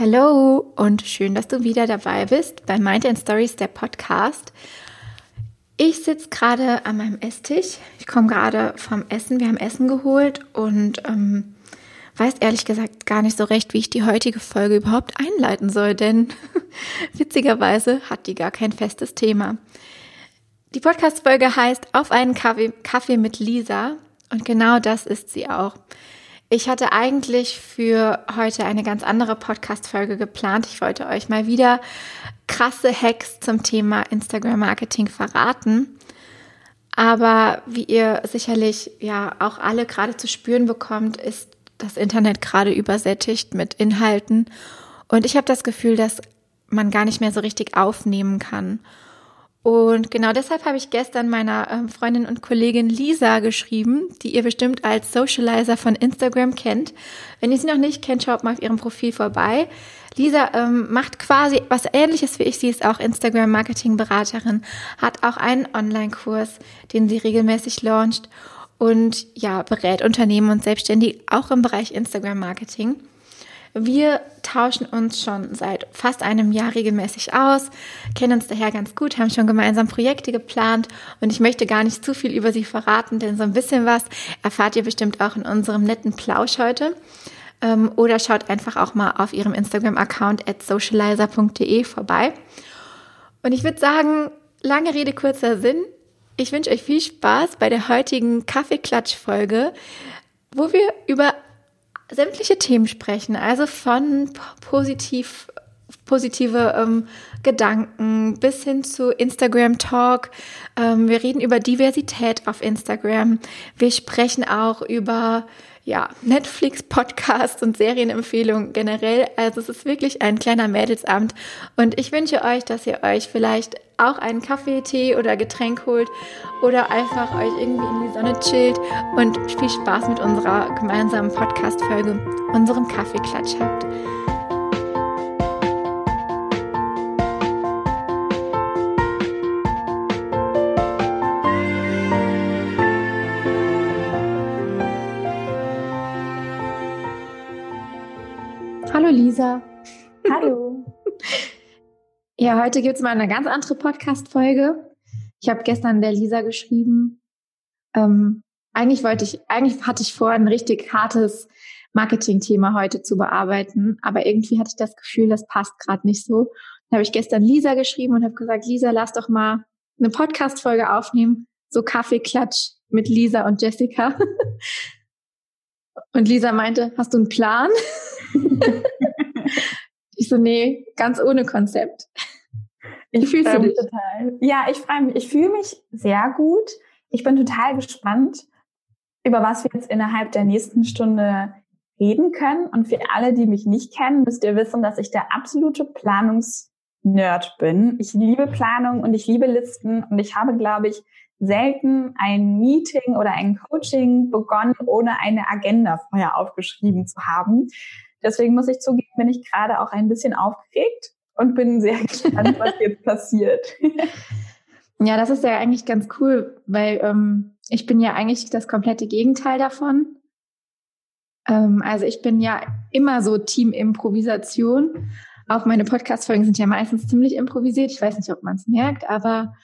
Hallo und schön, dass du wieder dabei bist bei Mind and Stories, der Podcast. Ich sitze gerade an meinem Esstisch. Ich komme gerade vom Essen. Wir haben Essen geholt und ähm, weiß ehrlich gesagt gar nicht so recht, wie ich die heutige Folge überhaupt einleiten soll, denn witzigerweise hat die gar kein festes Thema. Die Podcast-Folge heißt Auf einen Kaffee, Kaffee mit Lisa und genau das ist sie auch. Ich hatte eigentlich für heute eine ganz andere Podcast-Folge geplant. Ich wollte euch mal wieder krasse Hacks zum Thema Instagram-Marketing verraten. Aber wie ihr sicherlich ja auch alle gerade zu spüren bekommt, ist das Internet gerade übersättigt mit Inhalten. Und ich habe das Gefühl, dass man gar nicht mehr so richtig aufnehmen kann. Und genau deshalb habe ich gestern meiner ähm, Freundin und Kollegin Lisa geschrieben, die ihr bestimmt als Socializer von Instagram kennt. Wenn ihr sie noch nicht kennt, schaut mal auf ihrem Profil vorbei. Lisa ähm, macht quasi was ähnliches wie ich. Sie ist auch Instagram-Marketing-Beraterin, hat auch einen Online-Kurs, den sie regelmäßig launcht und ja, berät Unternehmen und Selbstständige auch im Bereich Instagram-Marketing. Wir tauschen uns schon seit fast einem Jahr regelmäßig aus, kennen uns daher ganz gut, haben schon gemeinsam Projekte geplant und ich möchte gar nicht zu viel über sie verraten, denn so ein bisschen was erfahrt ihr bestimmt auch in unserem netten Plausch heute. Ähm, oder schaut einfach auch mal auf ihrem Instagram-Account at socializer.de vorbei. Und ich würde sagen, lange Rede, kurzer Sinn. Ich wünsche euch viel Spaß bei der heutigen Kaffeeklatsch-Folge, wo wir über sämtliche Themen sprechen, also von positiv, positive ähm, Gedanken bis hin zu Instagram Talk. Ähm, wir reden über Diversität auf Instagram. Wir sprechen auch über ja, Netflix, Podcasts und Serienempfehlungen generell. Also es ist wirklich ein kleiner Mädelsabend. Und ich wünsche euch, dass ihr euch vielleicht auch einen Kaffee, Tee oder Getränk holt oder einfach euch irgendwie in die Sonne chillt und viel Spaß mit unserer gemeinsamen Podcast-Folge, unserem Kaffeeklatsch habt. Ja, heute gibt es mal eine ganz andere Podcast-Folge. Ich habe gestern der Lisa geschrieben. Ähm, eigentlich wollte ich, eigentlich hatte ich vor, ein richtig hartes Marketing-Thema heute zu bearbeiten, aber irgendwie hatte ich das Gefühl, das passt gerade nicht so. Dann habe ich gestern Lisa geschrieben und habe gesagt, Lisa, lass doch mal eine Podcast-Folge aufnehmen, so Kaffeeklatsch mit Lisa und Jessica. und Lisa meinte, hast du einen Plan? ich so, nee, ganz ohne Konzept. Ich fühlst du dich? Total. Ja, ich freue mich. Ich fühle mich sehr gut. Ich bin total gespannt, über was wir jetzt innerhalb der nächsten Stunde reden können. Und für alle, die mich nicht kennen, müsst ihr wissen, dass ich der absolute Planungsnerd bin. Ich liebe Planung und ich liebe Listen und ich habe, glaube ich, selten ein Meeting oder ein Coaching begonnen, ohne eine Agenda vorher aufgeschrieben zu haben. Deswegen muss ich zugeben, bin ich gerade auch ein bisschen aufgeregt und bin sehr gespannt, was jetzt passiert. Ja, das ist ja eigentlich ganz cool, weil ähm, ich bin ja eigentlich das komplette Gegenteil davon. Ähm, also ich bin ja immer so Team Improvisation. Auch meine Podcast-Folgen sind ja meistens ziemlich improvisiert. Ich weiß nicht, ob man es merkt, aber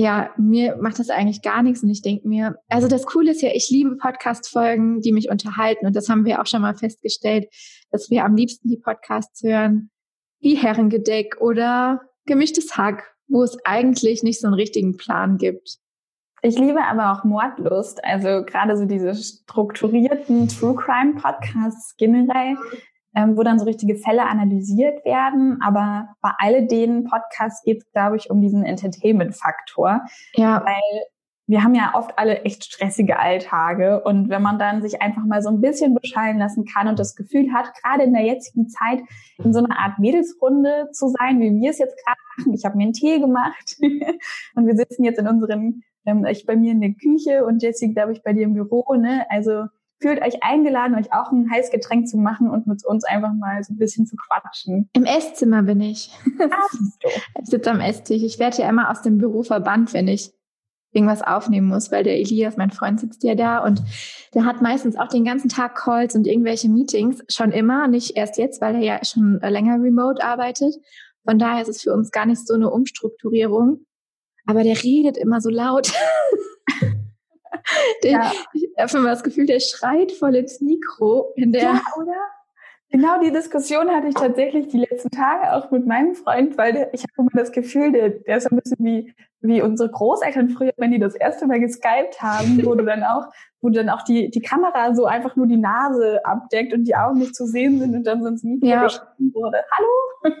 ja, mir macht das eigentlich gar nichts und ich denke mir, also das Coole ist ja, ich liebe Podcast-Folgen, die mich unterhalten und das haben wir auch schon mal festgestellt, dass wir am liebsten die Podcasts hören, wie Herrengedeck oder Gemischtes Hack, wo es eigentlich nicht so einen richtigen Plan gibt. Ich liebe aber auch Mordlust, also gerade so diese strukturierten True Crime Podcasts generell ähm, wo dann so richtige Fälle analysiert werden. Aber bei alledem Podcasts geht es, glaube ich, um diesen Entertainment-Faktor. Ja. Weil wir haben ja oft alle echt stressige Alltage und wenn man dann sich einfach mal so ein bisschen beschallen lassen kann und das Gefühl hat, gerade in der jetzigen Zeit in so einer Art Mädelsrunde zu sein, wie wir es jetzt gerade machen. Ich habe mir einen Tee gemacht und wir sitzen jetzt in unseren, ähm, ich bei mir in der Küche und Jessie, glaube ich, bei dir im Büro. Ne? Also fühlt euch eingeladen, euch auch ein heißes Getränk zu machen und mit uns einfach mal so ein bisschen zu quatschen. Im Esszimmer bin ich. Ich sitze am Esstisch. Ich werde ja immer aus dem Büro verbannt, wenn ich irgendwas aufnehmen muss, weil der Elias, mein Freund, sitzt ja da und der hat meistens auch den ganzen Tag Calls und irgendwelche Meetings, schon immer, nicht erst jetzt, weil er ja schon länger remote arbeitet. Von daher ist es für uns gar nicht so eine Umstrukturierung. Aber der redet immer so laut. der, ja. Ich habe immer das Gefühl, der schreit voll ins Mikro. In der ja, oder? Genau die Diskussion hatte ich tatsächlich die letzten Tage auch mit meinem Freund, weil der, ich habe immer das Gefühl, der, der ist ein bisschen wie, wie unsere Großeltern früher, wenn die das erste Mal geskypt haben, wo du dann auch, wo dann auch die, die Kamera so einfach nur die Nase abdeckt und die Augen nicht zu sehen sind und dann so ins Mikro ja. geschrieben wurde. Hallo?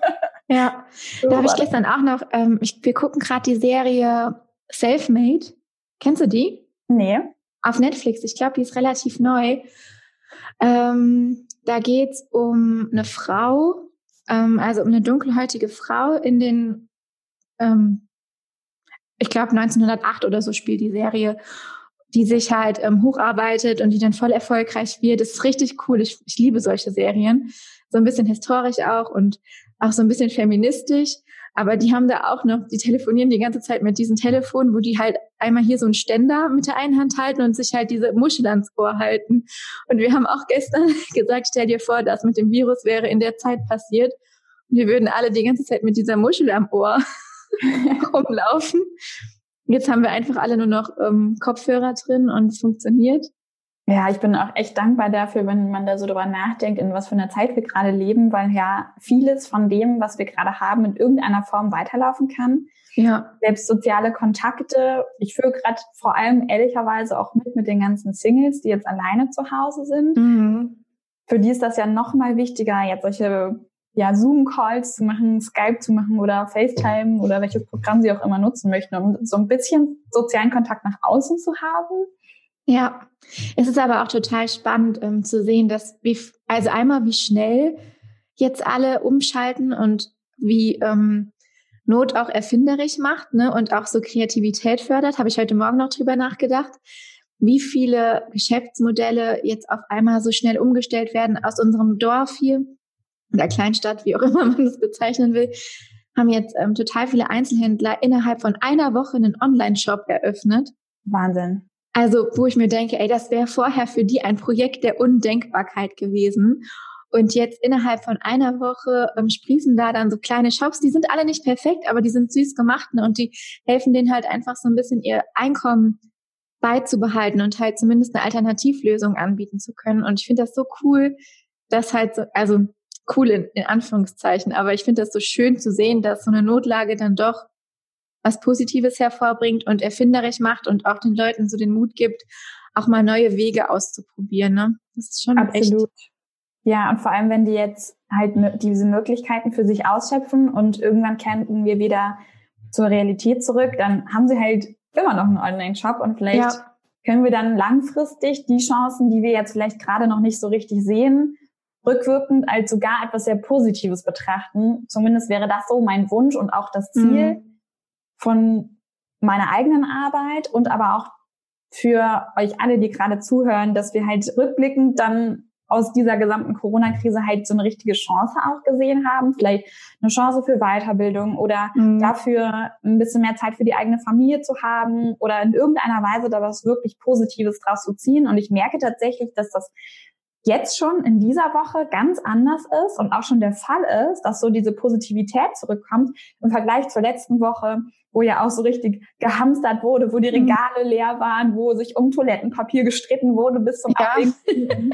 Ja, so da habe ich gestern auch noch, ähm, ich, wir gucken gerade die Serie Selfmade. Kennst du die? Nee. Auf Netflix. Ich glaube, die ist relativ neu. Ähm, da geht's um eine Frau, ähm, also um eine dunkelhäutige Frau in den, ähm, ich glaube 1908 oder so spielt die Serie, die sich halt ähm, hocharbeitet und die dann voll erfolgreich wird. Das ist richtig cool. Ich, ich liebe solche Serien. So ein bisschen historisch auch und auch so ein bisschen feministisch. Aber die haben da auch noch, die telefonieren die ganze Zeit mit diesem Telefon, wo die halt einmal hier so einen Ständer mit der einen Hand halten und sich halt diese Muschel ans Ohr halten. Und wir haben auch gestern gesagt, stell dir vor, das mit dem Virus wäre in der Zeit passiert. Und wir würden alle die ganze Zeit mit dieser Muschel am Ohr rumlaufen. Jetzt haben wir einfach alle nur noch ähm, Kopfhörer drin und es funktioniert. Ja, ich bin auch echt dankbar dafür, wenn man da so drüber nachdenkt, in was für einer Zeit wir gerade leben, weil ja vieles von dem, was wir gerade haben, in irgendeiner Form weiterlaufen kann. Ja. Selbst soziale Kontakte. Ich führe gerade vor allem ehrlicherweise auch mit mit den ganzen Singles, die jetzt alleine zu Hause sind. Mhm. Für die ist das ja noch mal wichtiger, jetzt solche ja, Zoom-Calls zu machen, Skype zu machen oder FaceTime oder welches Programm sie auch immer nutzen möchten, um so ein bisschen sozialen Kontakt nach außen zu haben. Ja, es ist aber auch total spannend ähm, zu sehen, dass wie, also einmal wie schnell jetzt alle umschalten und wie ähm, Not auch erfinderisch macht ne, und auch so Kreativität fördert, habe ich heute Morgen noch drüber nachgedacht, wie viele Geschäftsmodelle jetzt auf einmal so schnell umgestellt werden aus unserem Dorf hier oder Kleinstadt, wie auch immer man das bezeichnen will, haben jetzt ähm, total viele Einzelhändler innerhalb von einer Woche einen Online-Shop eröffnet. Wahnsinn. Also, wo ich mir denke, ey, das wäre vorher für die ein Projekt der Undenkbarkeit gewesen. Und jetzt innerhalb von einer Woche ähm, sprießen da dann so kleine Shops, die sind alle nicht perfekt, aber die sind süß gemacht ne? und die helfen denen halt einfach so ein bisschen ihr Einkommen beizubehalten und halt zumindest eine Alternativlösung anbieten zu können. Und ich finde das so cool, dass halt so, also cool in, in Anführungszeichen, aber ich finde das so schön zu sehen, dass so eine Notlage dann doch was Positives hervorbringt und erfinderisch macht und auch den Leuten so den Mut gibt, auch mal neue Wege auszuprobieren. Ne? Das ist schon Absolut. echt. Ja, und vor allem, wenn die jetzt halt diese Möglichkeiten für sich ausschöpfen und irgendwann kennen wir wieder zur Realität zurück, dann haben sie halt immer noch einen Online-Shop und vielleicht ja. können wir dann langfristig die Chancen, die wir jetzt vielleicht gerade noch nicht so richtig sehen, rückwirkend als sogar etwas sehr Positives betrachten. Zumindest wäre das so mein Wunsch und auch das Ziel, mhm von meiner eigenen Arbeit und aber auch für euch alle, die gerade zuhören, dass wir halt rückblickend dann aus dieser gesamten Corona-Krise halt so eine richtige Chance auch gesehen haben. Vielleicht eine Chance für Weiterbildung oder mhm. dafür ein bisschen mehr Zeit für die eigene Familie zu haben oder in irgendeiner Weise da was wirklich Positives draus zu ziehen. Und ich merke tatsächlich, dass das jetzt schon in dieser Woche ganz anders ist und auch schon der Fall ist, dass so diese Positivität zurückkommt im Vergleich zur letzten Woche, wo ja auch so richtig gehamstert wurde, wo die mhm. Regale leer waren, wo sich um Toilettenpapier gestritten wurde bis zum ja.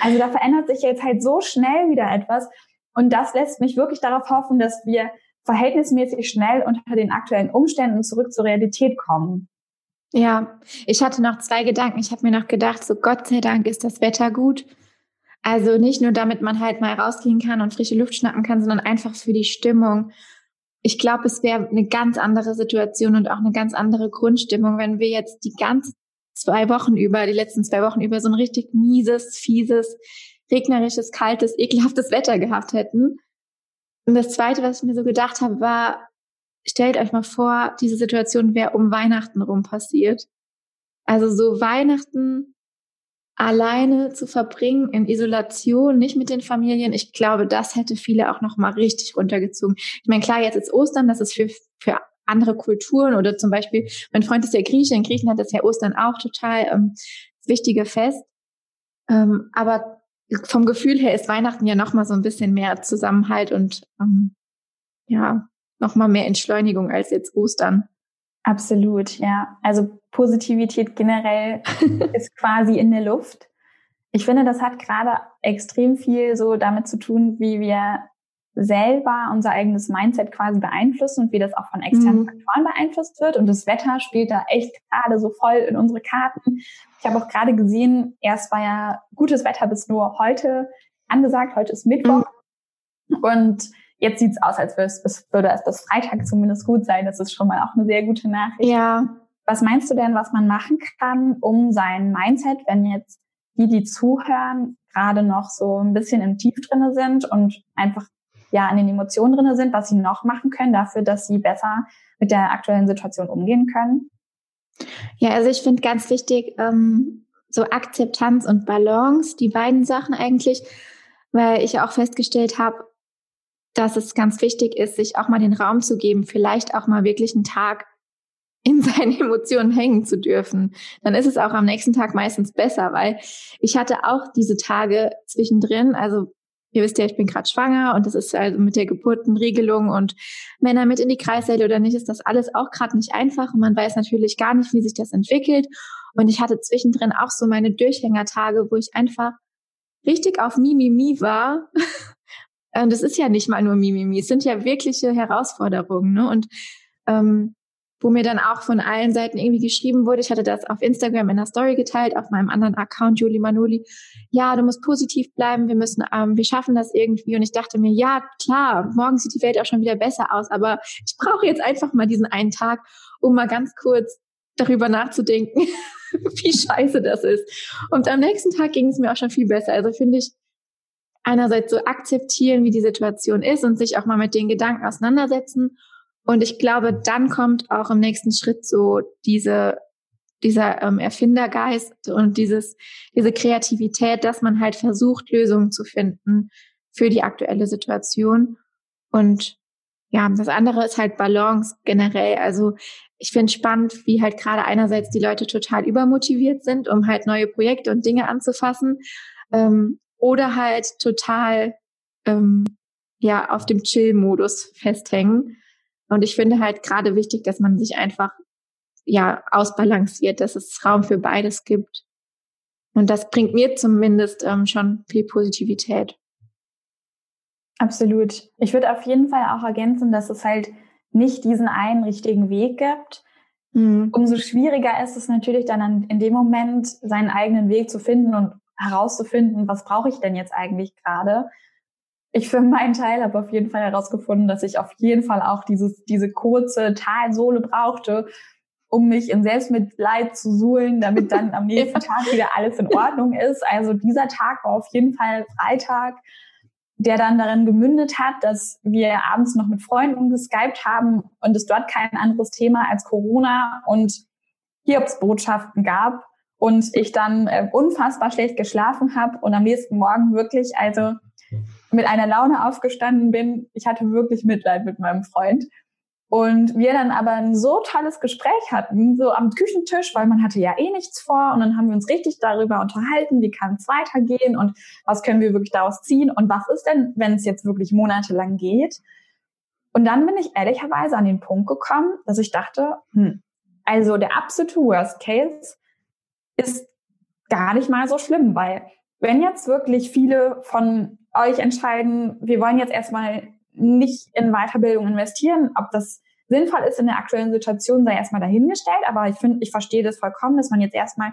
Also da verändert sich jetzt halt so schnell wieder etwas und das lässt mich wirklich darauf hoffen, dass wir verhältnismäßig schnell unter den aktuellen Umständen zurück zur Realität kommen. Ja, ich hatte noch zwei Gedanken. Ich habe mir noch gedacht, so Gott sei Dank ist das Wetter gut. Also nicht nur, damit man halt mal rausgehen kann und frische Luft schnappen kann, sondern einfach für die Stimmung. Ich glaube, es wäre eine ganz andere Situation und auch eine ganz andere Grundstimmung, wenn wir jetzt die ganzen zwei Wochen über, die letzten zwei Wochen über so ein richtig mieses, fieses, regnerisches, kaltes, ekelhaftes Wetter gehabt hätten. Und das Zweite, was ich mir so gedacht habe, war, stellt euch mal vor, diese Situation wäre um Weihnachten rum passiert. Also so Weihnachten alleine zu verbringen in Isolation, nicht mit den Familien, ich glaube, das hätte viele auch noch mal richtig runtergezogen. Ich meine, klar, jetzt ist Ostern, das ist für, für andere Kulturen oder zum Beispiel, mein Freund ist ja Grieche, in Griechenland ist ja Ostern auch total ähm, wichtige Fest. Ähm, aber vom Gefühl her ist Weihnachten ja nochmal so ein bisschen mehr Zusammenhalt und ähm, ja, nochmal mehr Entschleunigung als jetzt Ostern. Absolut, ja. Also Positivität generell ist quasi in der Luft. Ich finde, das hat gerade extrem viel so damit zu tun, wie wir selber unser eigenes Mindset quasi beeinflussen und wie das auch von externen mhm. Faktoren beeinflusst wird. Und das Wetter spielt da echt gerade so voll in unsere Karten. Ich habe auch gerade gesehen, erst war ja gutes Wetter bis nur heute angesagt. Heute ist Mittwoch. Mhm. Und jetzt sieht's aus, als würde es, würde es bis Freitag zumindest gut sein. Das ist schon mal auch eine sehr gute Nachricht. Ja. Was meinst du denn, was man machen kann, um sein Mindset, wenn jetzt die, die zuhören, gerade noch so ein bisschen im Tief drinne sind und einfach ja in den Emotionen drinne sind, was sie noch machen können dafür, dass sie besser mit der aktuellen Situation umgehen können? Ja, also ich finde ganz wichtig, ähm, so Akzeptanz und Balance, die beiden Sachen eigentlich, weil ich auch festgestellt habe, dass es ganz wichtig ist, sich auch mal den Raum zu geben, vielleicht auch mal wirklich einen Tag in seinen Emotionen hängen zu dürfen. Dann ist es auch am nächsten Tag meistens besser, weil ich hatte auch diese Tage zwischendrin, also ihr wisst ja, ich bin gerade schwanger und das ist also mit der Geburtenregelung und Männer mit in die Kreissäle oder nicht, ist das alles auch gerade nicht einfach und man weiß natürlich gar nicht, wie sich das entwickelt. Und ich hatte zwischendrin auch so meine Durchhängertage, wo ich einfach richtig auf Mimimi war Und es ist ja nicht mal nur Mimimi, es sind ja wirkliche Herausforderungen. Ne? Und ähm, wo mir dann auch von allen Seiten irgendwie geschrieben wurde, ich hatte das auf Instagram in der Story geteilt, auf meinem anderen Account, Julie Manoli, ja, du musst positiv bleiben, wir müssen, ähm, wir schaffen das irgendwie. Und ich dachte mir, ja, klar, morgen sieht die Welt auch schon wieder besser aus, aber ich brauche jetzt einfach mal diesen einen Tag, um mal ganz kurz darüber nachzudenken, wie scheiße das ist. Und am nächsten Tag ging es mir auch schon viel besser. Also finde ich, einerseits so akzeptieren, wie die Situation ist und sich auch mal mit den Gedanken auseinandersetzen. Und ich glaube, dann kommt auch im nächsten Schritt so diese, dieser ähm, Erfindergeist und dieses, diese Kreativität, dass man halt versucht, Lösungen zu finden für die aktuelle Situation. Und ja, das andere ist halt Balance generell. Also ich finde spannend, wie halt gerade einerseits die Leute total übermotiviert sind, um halt neue Projekte und Dinge anzufassen. Ähm, oder halt total ähm, ja auf dem Chill-Modus festhängen. Und ich finde halt gerade wichtig, dass man sich einfach ja ausbalanciert, dass es Raum für beides gibt. Und das bringt mir zumindest ähm, schon viel Positivität. Absolut. Ich würde auf jeden Fall auch ergänzen, dass es halt nicht diesen einen richtigen Weg gibt. Mhm. Umso schwieriger ist es natürlich dann in dem Moment, seinen eigenen Weg zu finden und herauszufinden, was brauche ich denn jetzt eigentlich gerade. Ich für meinen Teil habe auf jeden Fall herausgefunden, dass ich auf jeden Fall auch dieses, diese kurze Talsohle brauchte, um mich in Selbstmitleid zu suhlen, damit dann am nächsten Tag wieder alles in Ordnung ist. Also dieser Tag war auf jeden Fall Freitag, der dann darin gemündet hat, dass wir abends noch mit Freunden geskypt haben und es dort kein anderes Thema als Corona und Hiobsbotschaften gab und ich dann äh, unfassbar schlecht geschlafen habe und am nächsten Morgen wirklich also mit einer Laune aufgestanden bin. Ich hatte wirklich Mitleid mit meinem Freund. Und wir dann aber ein so tolles Gespräch hatten, so am Küchentisch, weil man hatte ja eh nichts vor. Und dann haben wir uns richtig darüber unterhalten, wie kann es weitergehen und was können wir wirklich daraus ziehen und was ist denn, wenn es jetzt wirklich monatelang geht. Und dann bin ich ehrlicherweise an den Punkt gekommen, dass ich dachte, hm, also der absolute Worst Case ist gar nicht mal so schlimm, weil wenn jetzt wirklich viele von euch entscheiden, wir wollen jetzt erstmal nicht in Weiterbildung investieren, ob das sinnvoll ist in der aktuellen Situation, sei erstmal dahingestellt. Aber ich finde, ich verstehe das vollkommen, dass man jetzt erstmal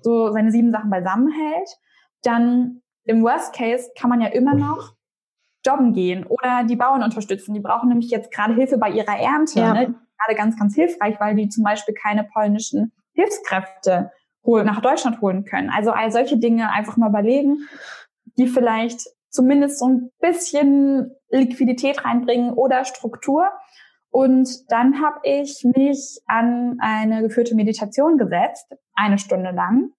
so seine sieben Sachen beisammen hält. Dann im Worst Case kann man ja immer noch jobben gehen oder die Bauern unterstützen. Die brauchen nämlich jetzt gerade Hilfe bei ihrer Ernte. Ja. Ne? Gerade ganz, ganz hilfreich, weil die zum Beispiel keine polnischen Hilfskräfte nach Deutschland holen können. Also all solche Dinge einfach mal überlegen, die vielleicht zumindest so ein bisschen Liquidität reinbringen oder Struktur. Und dann habe ich mich an eine geführte Meditation gesetzt, eine Stunde lang.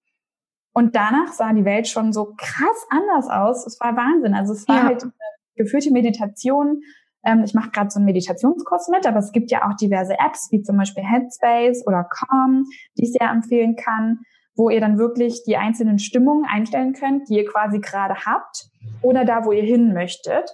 Und danach sah die Welt schon so krass anders aus. Es war Wahnsinn. Also es war ja. halt eine geführte Meditation ähm, ich mache gerade so einen Meditationskurs mit, aber es gibt ja auch diverse Apps, wie zum Beispiel Headspace oder Calm, die ich sehr empfehlen kann, wo ihr dann wirklich die einzelnen Stimmungen einstellen könnt, die ihr quasi gerade habt oder da, wo ihr hin möchtet.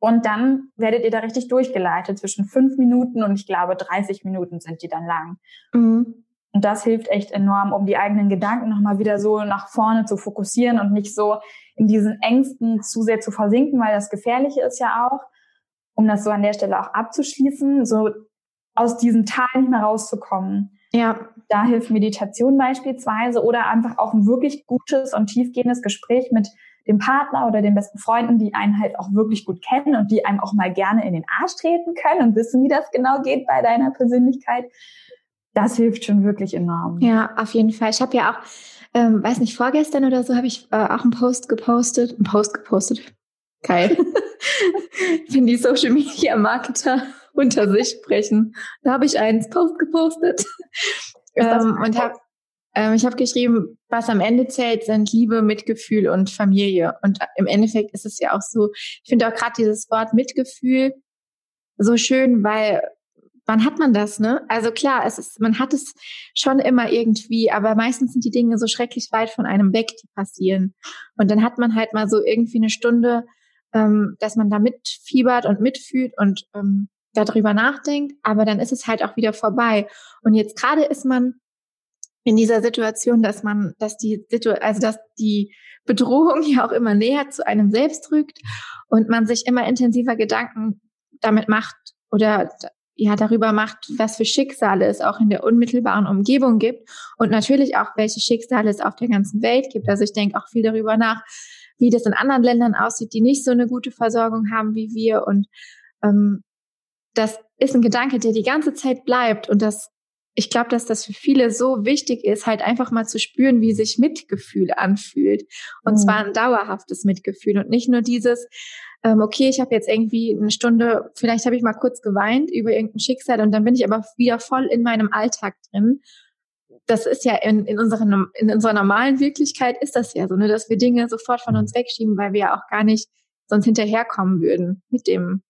Und dann werdet ihr da richtig durchgeleitet zwischen fünf Minuten und ich glaube 30 Minuten sind die dann lang. Mhm. Und das hilft echt enorm, um die eigenen Gedanken nochmal wieder so nach vorne zu fokussieren und nicht so in diesen Ängsten zu sehr zu versinken, weil das Gefährliche ist ja auch, um das so an der Stelle auch abzuschließen, so aus diesem Tal nicht mehr rauszukommen. Ja. Da hilft Meditation beispielsweise oder einfach auch ein wirklich gutes und tiefgehendes Gespräch mit dem Partner oder den besten Freunden, die einen halt auch wirklich gut kennen und die einem auch mal gerne in den Arsch treten können und wissen, wie das genau geht bei deiner Persönlichkeit. Das hilft schon wirklich enorm. Ja, auf jeden Fall. Ich habe ja auch, ähm, weiß nicht, vorgestern oder so habe ich äh, auch einen Post gepostet, einen Post gepostet. Geil. Wenn die Social Media Marketer unter sich sprechen. Da habe ich einen Post gepostet. Ähm, und habe ähm, ich habe geschrieben, was am Ende zählt, sind Liebe, Mitgefühl und Familie. Und im Endeffekt ist es ja auch so, ich finde auch gerade dieses Wort Mitgefühl so schön, weil wann hat man das, ne? Also klar, es ist, man hat es schon immer irgendwie, aber meistens sind die Dinge so schrecklich weit von einem weg, die passieren. Und dann hat man halt mal so irgendwie eine Stunde, ähm, dass man da mitfiebert und mitfühlt und ähm, darüber nachdenkt, aber dann ist es halt auch wieder vorbei. Und jetzt gerade ist man in dieser Situation, dass man, dass die also dass die Bedrohung ja auch immer näher zu einem selbst rückt und man sich immer intensiver Gedanken damit macht oder ja darüber macht, was für Schicksale es auch in der unmittelbaren Umgebung gibt und natürlich auch welche Schicksale es auf der ganzen Welt gibt. Also ich denke auch viel darüber nach, wie das in anderen Ländern aussieht, die nicht so eine gute Versorgung haben wie wir und ähm, das ist ein Gedanke, der die ganze Zeit bleibt und das ich glaube, dass das für viele so wichtig ist, halt einfach mal zu spüren, wie sich Mitgefühl anfühlt. Und mhm. zwar ein dauerhaftes Mitgefühl und nicht nur dieses, ähm, okay, ich habe jetzt irgendwie eine Stunde, vielleicht habe ich mal kurz geweint über irgendein Schicksal und dann bin ich aber wieder voll in meinem Alltag drin. Das ist ja in, in, unserer, in unserer normalen Wirklichkeit ist das ja so, ne, dass wir Dinge sofort von uns wegschieben, weil wir ja auch gar nicht sonst hinterherkommen würden mit dem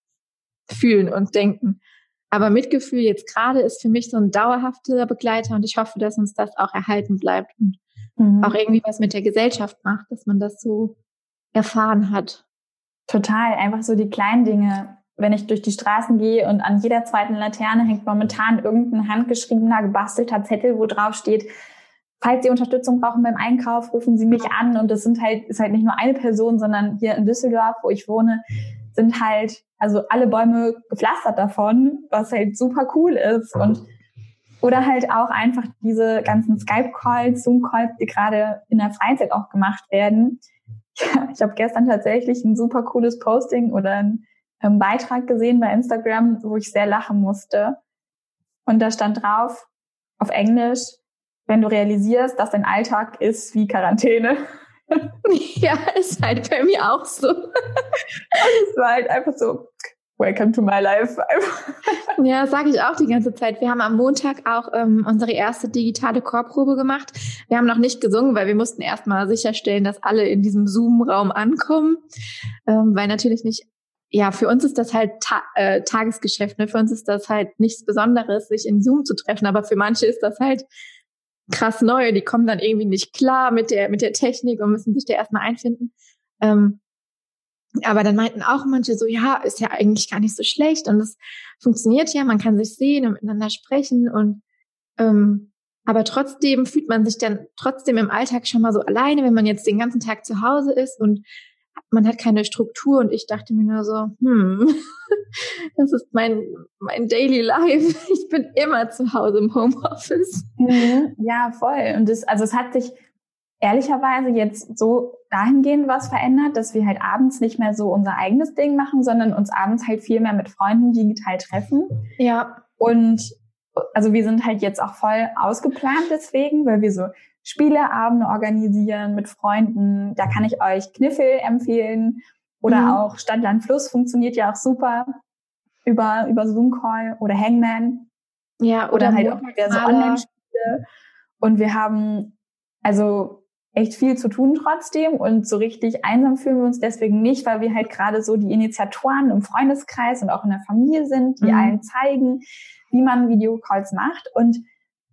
Fühlen und Denken. Aber Mitgefühl jetzt gerade ist für mich so ein dauerhafter Begleiter und ich hoffe, dass uns das auch erhalten bleibt und mhm. auch irgendwie was mit der Gesellschaft macht, dass man das so erfahren hat. Total, einfach so die kleinen Dinge. Wenn ich durch die Straßen gehe und an jeder zweiten Laterne hängt momentan irgendein handgeschriebener, gebastelter Zettel, wo drauf steht, falls Sie Unterstützung brauchen beim Einkauf, rufen Sie mich an. Und das sind halt, ist halt nicht nur eine Person, sondern hier in Düsseldorf, wo ich wohne, sind halt also alle Bäume gepflastert davon, was halt super cool ist und oder halt auch einfach diese ganzen Skype-Calls, Zoom-Calls, die gerade in der Freizeit auch gemacht werden. Ja, ich habe gestern tatsächlich ein super cooles Posting oder einen, einen Beitrag gesehen bei Instagram, wo ich sehr lachen musste. Und da stand drauf auf Englisch, wenn du realisierst, dass dein Alltag ist wie Quarantäne. ja, ist halt bei mir auch so. es war halt einfach so, welcome to my life. ja, sage ich auch die ganze Zeit. Wir haben am Montag auch ähm, unsere erste digitale Chorprobe gemacht. Wir haben noch nicht gesungen, weil wir mussten erstmal sicherstellen, dass alle in diesem Zoom-Raum ankommen, ähm, weil natürlich nicht ja, für uns ist das halt ta äh, Tagesgeschäft. Ne? Für uns ist das halt nichts Besonderes, sich in Zoom zu treffen. Aber für manche ist das halt krass neu. Die kommen dann irgendwie nicht klar mit der, mit der Technik und müssen sich da erstmal einfinden. Ähm, aber dann meinten auch manche so, ja, ist ja eigentlich gar nicht so schlecht und es funktioniert ja, man kann sich sehen und miteinander sprechen und ähm, aber trotzdem fühlt man sich dann trotzdem im Alltag schon mal so alleine, wenn man jetzt den ganzen Tag zu Hause ist und man hat keine Struktur und ich dachte mir nur so, hm, das ist mein, mein Daily Life. Ich bin immer zu Hause im Homeoffice. Mhm, ja, voll. Und das, also es hat sich ehrlicherweise jetzt so dahingehend was verändert, dass wir halt abends nicht mehr so unser eigenes Ding machen, sondern uns abends halt viel mehr mit Freunden digital treffen. Ja. Und also wir sind halt jetzt auch voll ausgeplant deswegen, weil wir so Spieleabende organisieren mit Freunden. Da kann ich euch Kniffel empfehlen. Oder mhm. auch Stadt, Land, Fluss funktioniert ja auch super über, über Zoom-Call oder Hangman. Ja, oder, oder halt auch diverse Online-Spiele. Und wir haben, also echt viel zu tun trotzdem und so richtig einsam fühlen wir uns deswegen nicht, weil wir halt gerade so die Initiatoren im Freundeskreis und auch in der Familie sind, die mhm. allen zeigen, wie man Videocalls macht. Und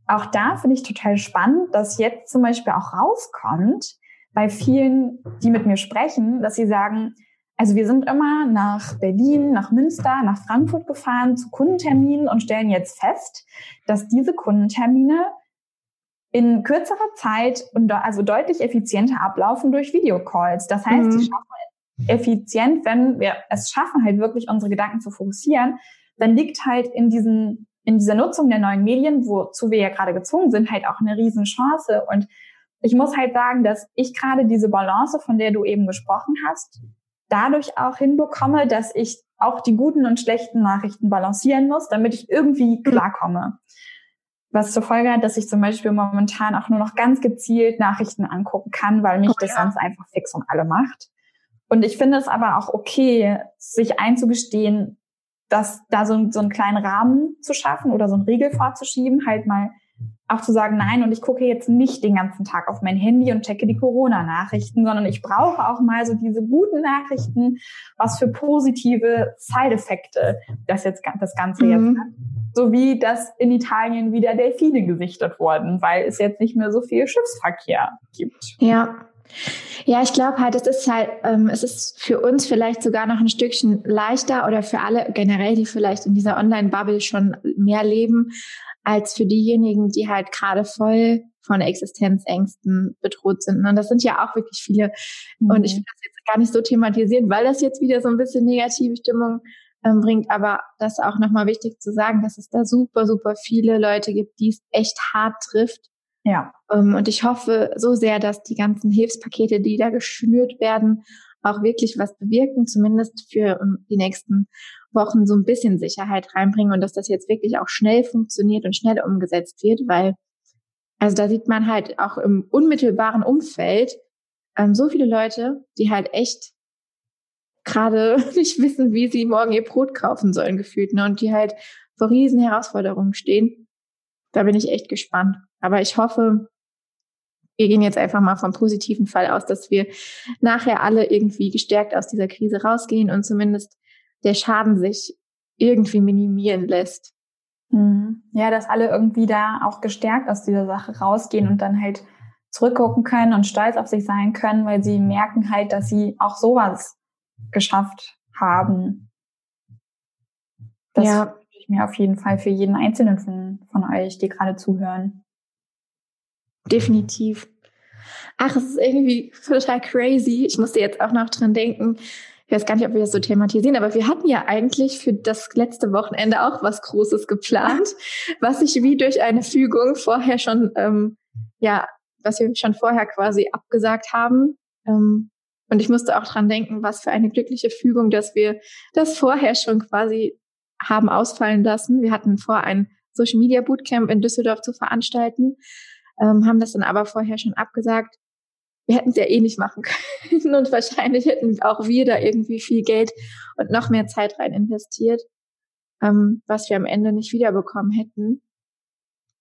auch da finde ich total spannend, dass jetzt zum Beispiel auch rauskommt bei vielen, die mit mir sprechen, dass sie sagen, also wir sind immer nach Berlin, nach Münster, nach Frankfurt gefahren zu Kundenterminen und stellen jetzt fest, dass diese Kundentermine in kürzerer Zeit und also deutlich effizienter ablaufen durch Videocalls. Das heißt, mhm. sie schaffen effizient, wenn wir es schaffen, halt wirklich unsere Gedanken zu fokussieren, dann liegt halt in diesen in dieser Nutzung der neuen Medien, wozu wir ja gerade gezwungen sind, halt auch eine Riesenchance. Und ich muss halt sagen, dass ich gerade diese Balance, von der du eben gesprochen hast, dadurch auch hinbekomme, dass ich auch die guten und schlechten Nachrichten balancieren muss, damit ich irgendwie klarkomme. Was zur Folge hat, dass ich zum Beispiel momentan auch nur noch ganz gezielt Nachrichten angucken kann, weil mich oh, das ja. sonst einfach fix und alle macht. Und ich finde es aber auch okay, sich einzugestehen, dass da so, so einen kleinen Rahmen zu schaffen oder so einen Riegel vorzuschieben, halt mal auch zu sagen, nein, und ich gucke jetzt nicht den ganzen Tag auf mein Handy und checke die Corona-Nachrichten, sondern ich brauche auch mal so diese guten Nachrichten, was für positive Side-Effekte das jetzt das Ganze mhm. jetzt hat. So wie dass in Italien wieder Delfine gesichtet wurden, weil es jetzt nicht mehr so viel Schiffsverkehr gibt. Ja, ja, ich glaube halt, es ist halt, ähm, es ist für uns vielleicht sogar noch ein Stückchen leichter oder für alle generell, die vielleicht in dieser Online-Bubble schon mehr leben, als für diejenigen, die halt gerade voll von Existenzängsten bedroht sind. Und das sind ja auch wirklich viele. Mhm. Und ich will das jetzt gar nicht so thematisieren, weil das jetzt wieder so ein bisschen negative Stimmung ähm, bringt. Aber das ist auch nochmal wichtig zu sagen, dass es da super, super viele Leute gibt, die es echt hart trifft. Ja. Ähm, und ich hoffe so sehr, dass die ganzen Hilfspakete, die da geschnürt werden, auch wirklich was bewirken, zumindest für ähm, die nächsten Wochen so ein bisschen Sicherheit reinbringen und dass das jetzt wirklich auch schnell funktioniert und schnell umgesetzt wird, weil also da sieht man halt auch im unmittelbaren Umfeld ähm, so viele Leute, die halt echt gerade nicht wissen, wie sie morgen ihr Brot kaufen sollen, gefühlt, ne? Und die halt vor riesen Herausforderungen stehen. Da bin ich echt gespannt. Aber ich hoffe, wir gehen jetzt einfach mal vom positiven Fall aus, dass wir nachher alle irgendwie gestärkt aus dieser Krise rausgehen und zumindest der Schaden sich irgendwie minimieren lässt. Mhm. Ja, dass alle irgendwie da auch gestärkt aus dieser Sache rausgehen und dann halt zurückgucken können und stolz auf sich sein können, weil sie merken halt, dass sie auch sowas geschafft haben. Das ja. wünsche ich mir auf jeden Fall für jeden Einzelnen von, von euch, die gerade zuhören. Definitiv. Ach, es ist irgendwie total crazy. Ich musste jetzt auch noch dran denken, ich weiß gar nicht, ob wir das so thematisieren, aber wir hatten ja eigentlich für das letzte Wochenende auch was Großes geplant, was sich wie durch eine Fügung vorher schon, ähm, ja, was wir schon vorher quasi abgesagt haben. Ähm, und ich musste auch dran denken, was für eine glückliche Fügung, dass wir das vorher schon quasi haben ausfallen lassen. Wir hatten vor, ein Social Media Bootcamp in Düsseldorf zu veranstalten, ähm, haben das dann aber vorher schon abgesagt wir hätten es ja eh nicht machen können und wahrscheinlich hätten auch wir da irgendwie viel Geld und noch mehr Zeit rein investiert, ähm, was wir am Ende nicht wiederbekommen hätten.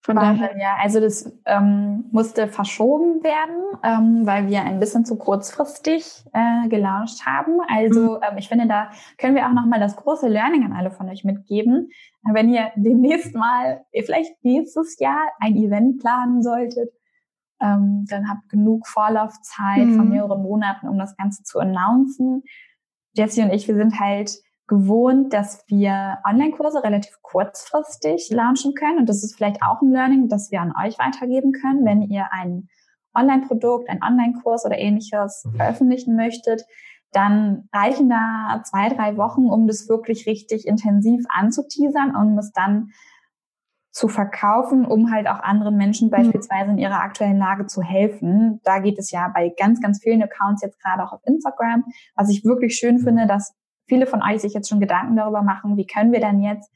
Von Wahnsinn, daher. Ja, also das ähm, musste verschoben werden, ähm, weil wir ein bisschen zu kurzfristig äh, gelauncht haben. Also mhm. ähm, ich finde, da können wir auch nochmal das große Learning an alle von euch mitgeben. Wenn ihr demnächst mal, vielleicht nächstes Jahr ein Event planen solltet, ähm, dann habt genug Vorlaufzeit mhm. von mehreren Monaten, um das Ganze zu announcen. Jessie und ich, wir sind halt gewohnt, dass wir Online-Kurse relativ kurzfristig launchen können. Und das ist vielleicht auch ein Learning, das wir an euch weitergeben können, wenn ihr ein Online-Produkt, ein Online-Kurs oder ähnliches veröffentlichen möchtet. Dann reichen da zwei, drei Wochen, um das wirklich richtig intensiv anzuteasern und es dann zu verkaufen, um halt auch anderen Menschen mhm. beispielsweise in ihrer aktuellen Lage zu helfen. Da geht es ja bei ganz, ganz vielen Accounts jetzt gerade auch auf Instagram, was ich wirklich schön finde, dass viele von euch sich jetzt schon Gedanken darüber machen, wie können wir dann jetzt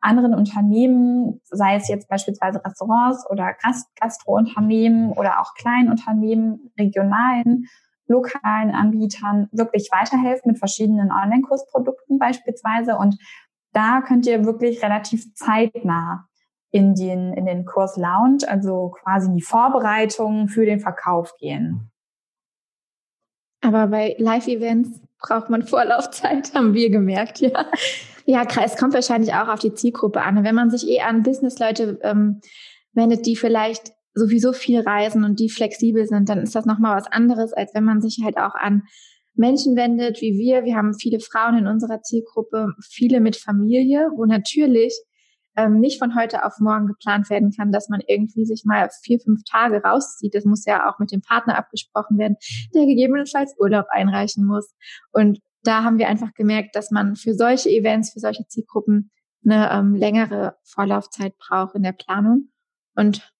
anderen Unternehmen, sei es jetzt beispielsweise Restaurants oder Gast Gastrounternehmen oder auch Kleinunternehmen, regionalen, lokalen Anbietern wirklich weiterhelfen mit verschiedenen Online-Kursprodukten beispielsweise. Und da könnt ihr wirklich relativ zeitnah in den, in den Kurs Lounge, also quasi in die Vorbereitung für den Verkauf gehen. Aber bei Live-Events braucht man Vorlaufzeit, haben wir gemerkt, ja. Ja, es kommt wahrscheinlich auch auf die Zielgruppe an. wenn man sich eh an Businessleute ähm, wendet, die vielleicht sowieso viel reisen und die flexibel sind, dann ist das nochmal was anderes, als wenn man sich halt auch an Menschen wendet, wie wir. Wir haben viele Frauen in unserer Zielgruppe, viele mit Familie, wo natürlich ähm, nicht von heute auf morgen geplant werden kann, dass man irgendwie sich mal vier, fünf Tage rauszieht. Das muss ja auch mit dem Partner abgesprochen werden, der gegebenenfalls Urlaub einreichen muss. Und da haben wir einfach gemerkt, dass man für solche Events, für solche Zielgruppen eine ähm, längere Vorlaufzeit braucht in der Planung. Und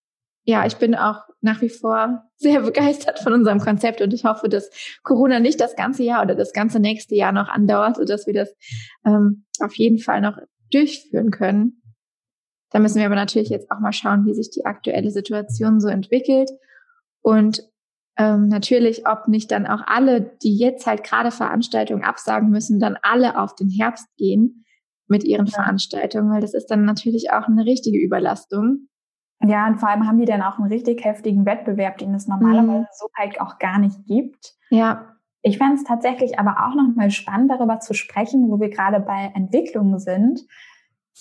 ja, ich bin auch nach wie vor sehr begeistert von unserem Konzept und ich hoffe, dass Corona nicht das ganze Jahr oder das ganze nächste Jahr noch andauert, sodass wir das ähm, auf jeden Fall noch durchführen können. Da müssen wir aber natürlich jetzt auch mal schauen, wie sich die aktuelle Situation so entwickelt und ähm, natürlich, ob nicht dann auch alle, die jetzt halt gerade Veranstaltungen absagen müssen, dann alle auf den Herbst gehen mit ihren ja. Veranstaltungen, weil das ist dann natürlich auch eine richtige Überlastung. Ja, und vor allem haben die dann auch einen richtig heftigen Wettbewerb, den es normalerweise mhm. so halt auch gar nicht gibt. Ja. Ich fände es tatsächlich aber auch nochmal spannend, darüber zu sprechen, wo wir gerade bei Entwicklungen sind,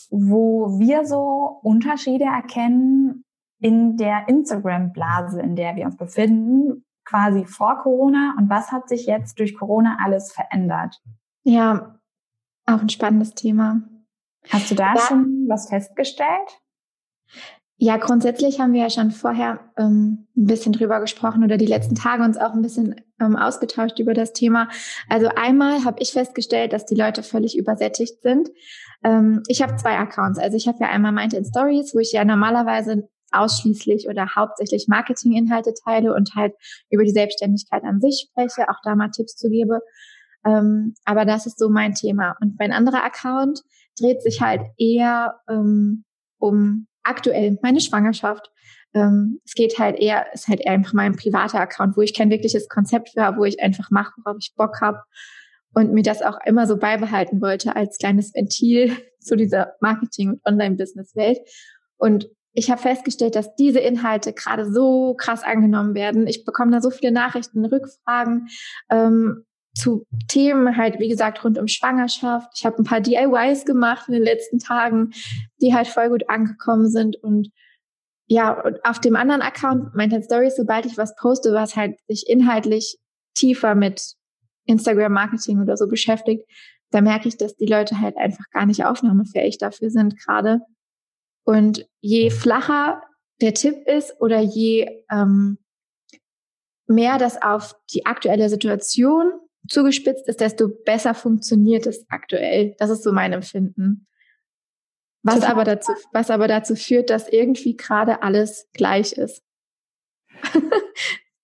wo wir so Unterschiede erkennen in der Instagram-Blase, in der wir uns befinden, quasi vor Corona und was hat sich jetzt durch Corona alles verändert? Ja, auch ein spannendes Thema. Hast du da, da schon was festgestellt? Ja, grundsätzlich haben wir ja schon vorher ähm, ein bisschen drüber gesprochen oder die letzten Tage uns auch ein bisschen ähm, ausgetauscht über das Thema. Also einmal habe ich festgestellt, dass die Leute völlig übersättigt sind. Ähm, ich habe zwei Accounts. Also ich habe ja einmal Mind in Stories, wo ich ja normalerweise ausschließlich oder hauptsächlich Marketinginhalte teile und halt über die Selbstständigkeit an sich spreche, auch da mal Tipps zu gebe. Ähm, aber das ist so mein Thema. Und mein anderer Account dreht sich halt eher ähm, um aktuell meine Schwangerschaft. Ähm, es geht halt eher, ist halt eher einfach mein privater Account, wo ich kein wirkliches Konzept für habe, wo ich einfach mache, worauf ich Bock habe und mir das auch immer so beibehalten wollte als kleines Ventil zu dieser Marketing- und Online-Business-Welt. Und ich habe festgestellt, dass diese Inhalte gerade so krass angenommen werden. Ich bekomme da so viele Nachrichten, Rückfragen ähm, zu Themen, halt wie gesagt, rund um Schwangerschaft. Ich habe ein paar DIYs gemacht in den letzten Tagen, die halt voll gut angekommen sind. Und ja, und auf dem anderen Account, Mindhead Stories, sobald ich was poste, was halt sich inhaltlich tiefer mit Instagram-Marketing oder so beschäftigt, da merke ich, dass die Leute halt einfach gar nicht aufnahmefähig dafür sind gerade. Und je flacher der Tipp ist oder je ähm, mehr das auf die aktuelle Situation zugespitzt ist, desto besser funktioniert es aktuell. Das ist so mein Empfinden. Was aber dazu, was aber dazu führt, dass irgendwie gerade alles gleich ist.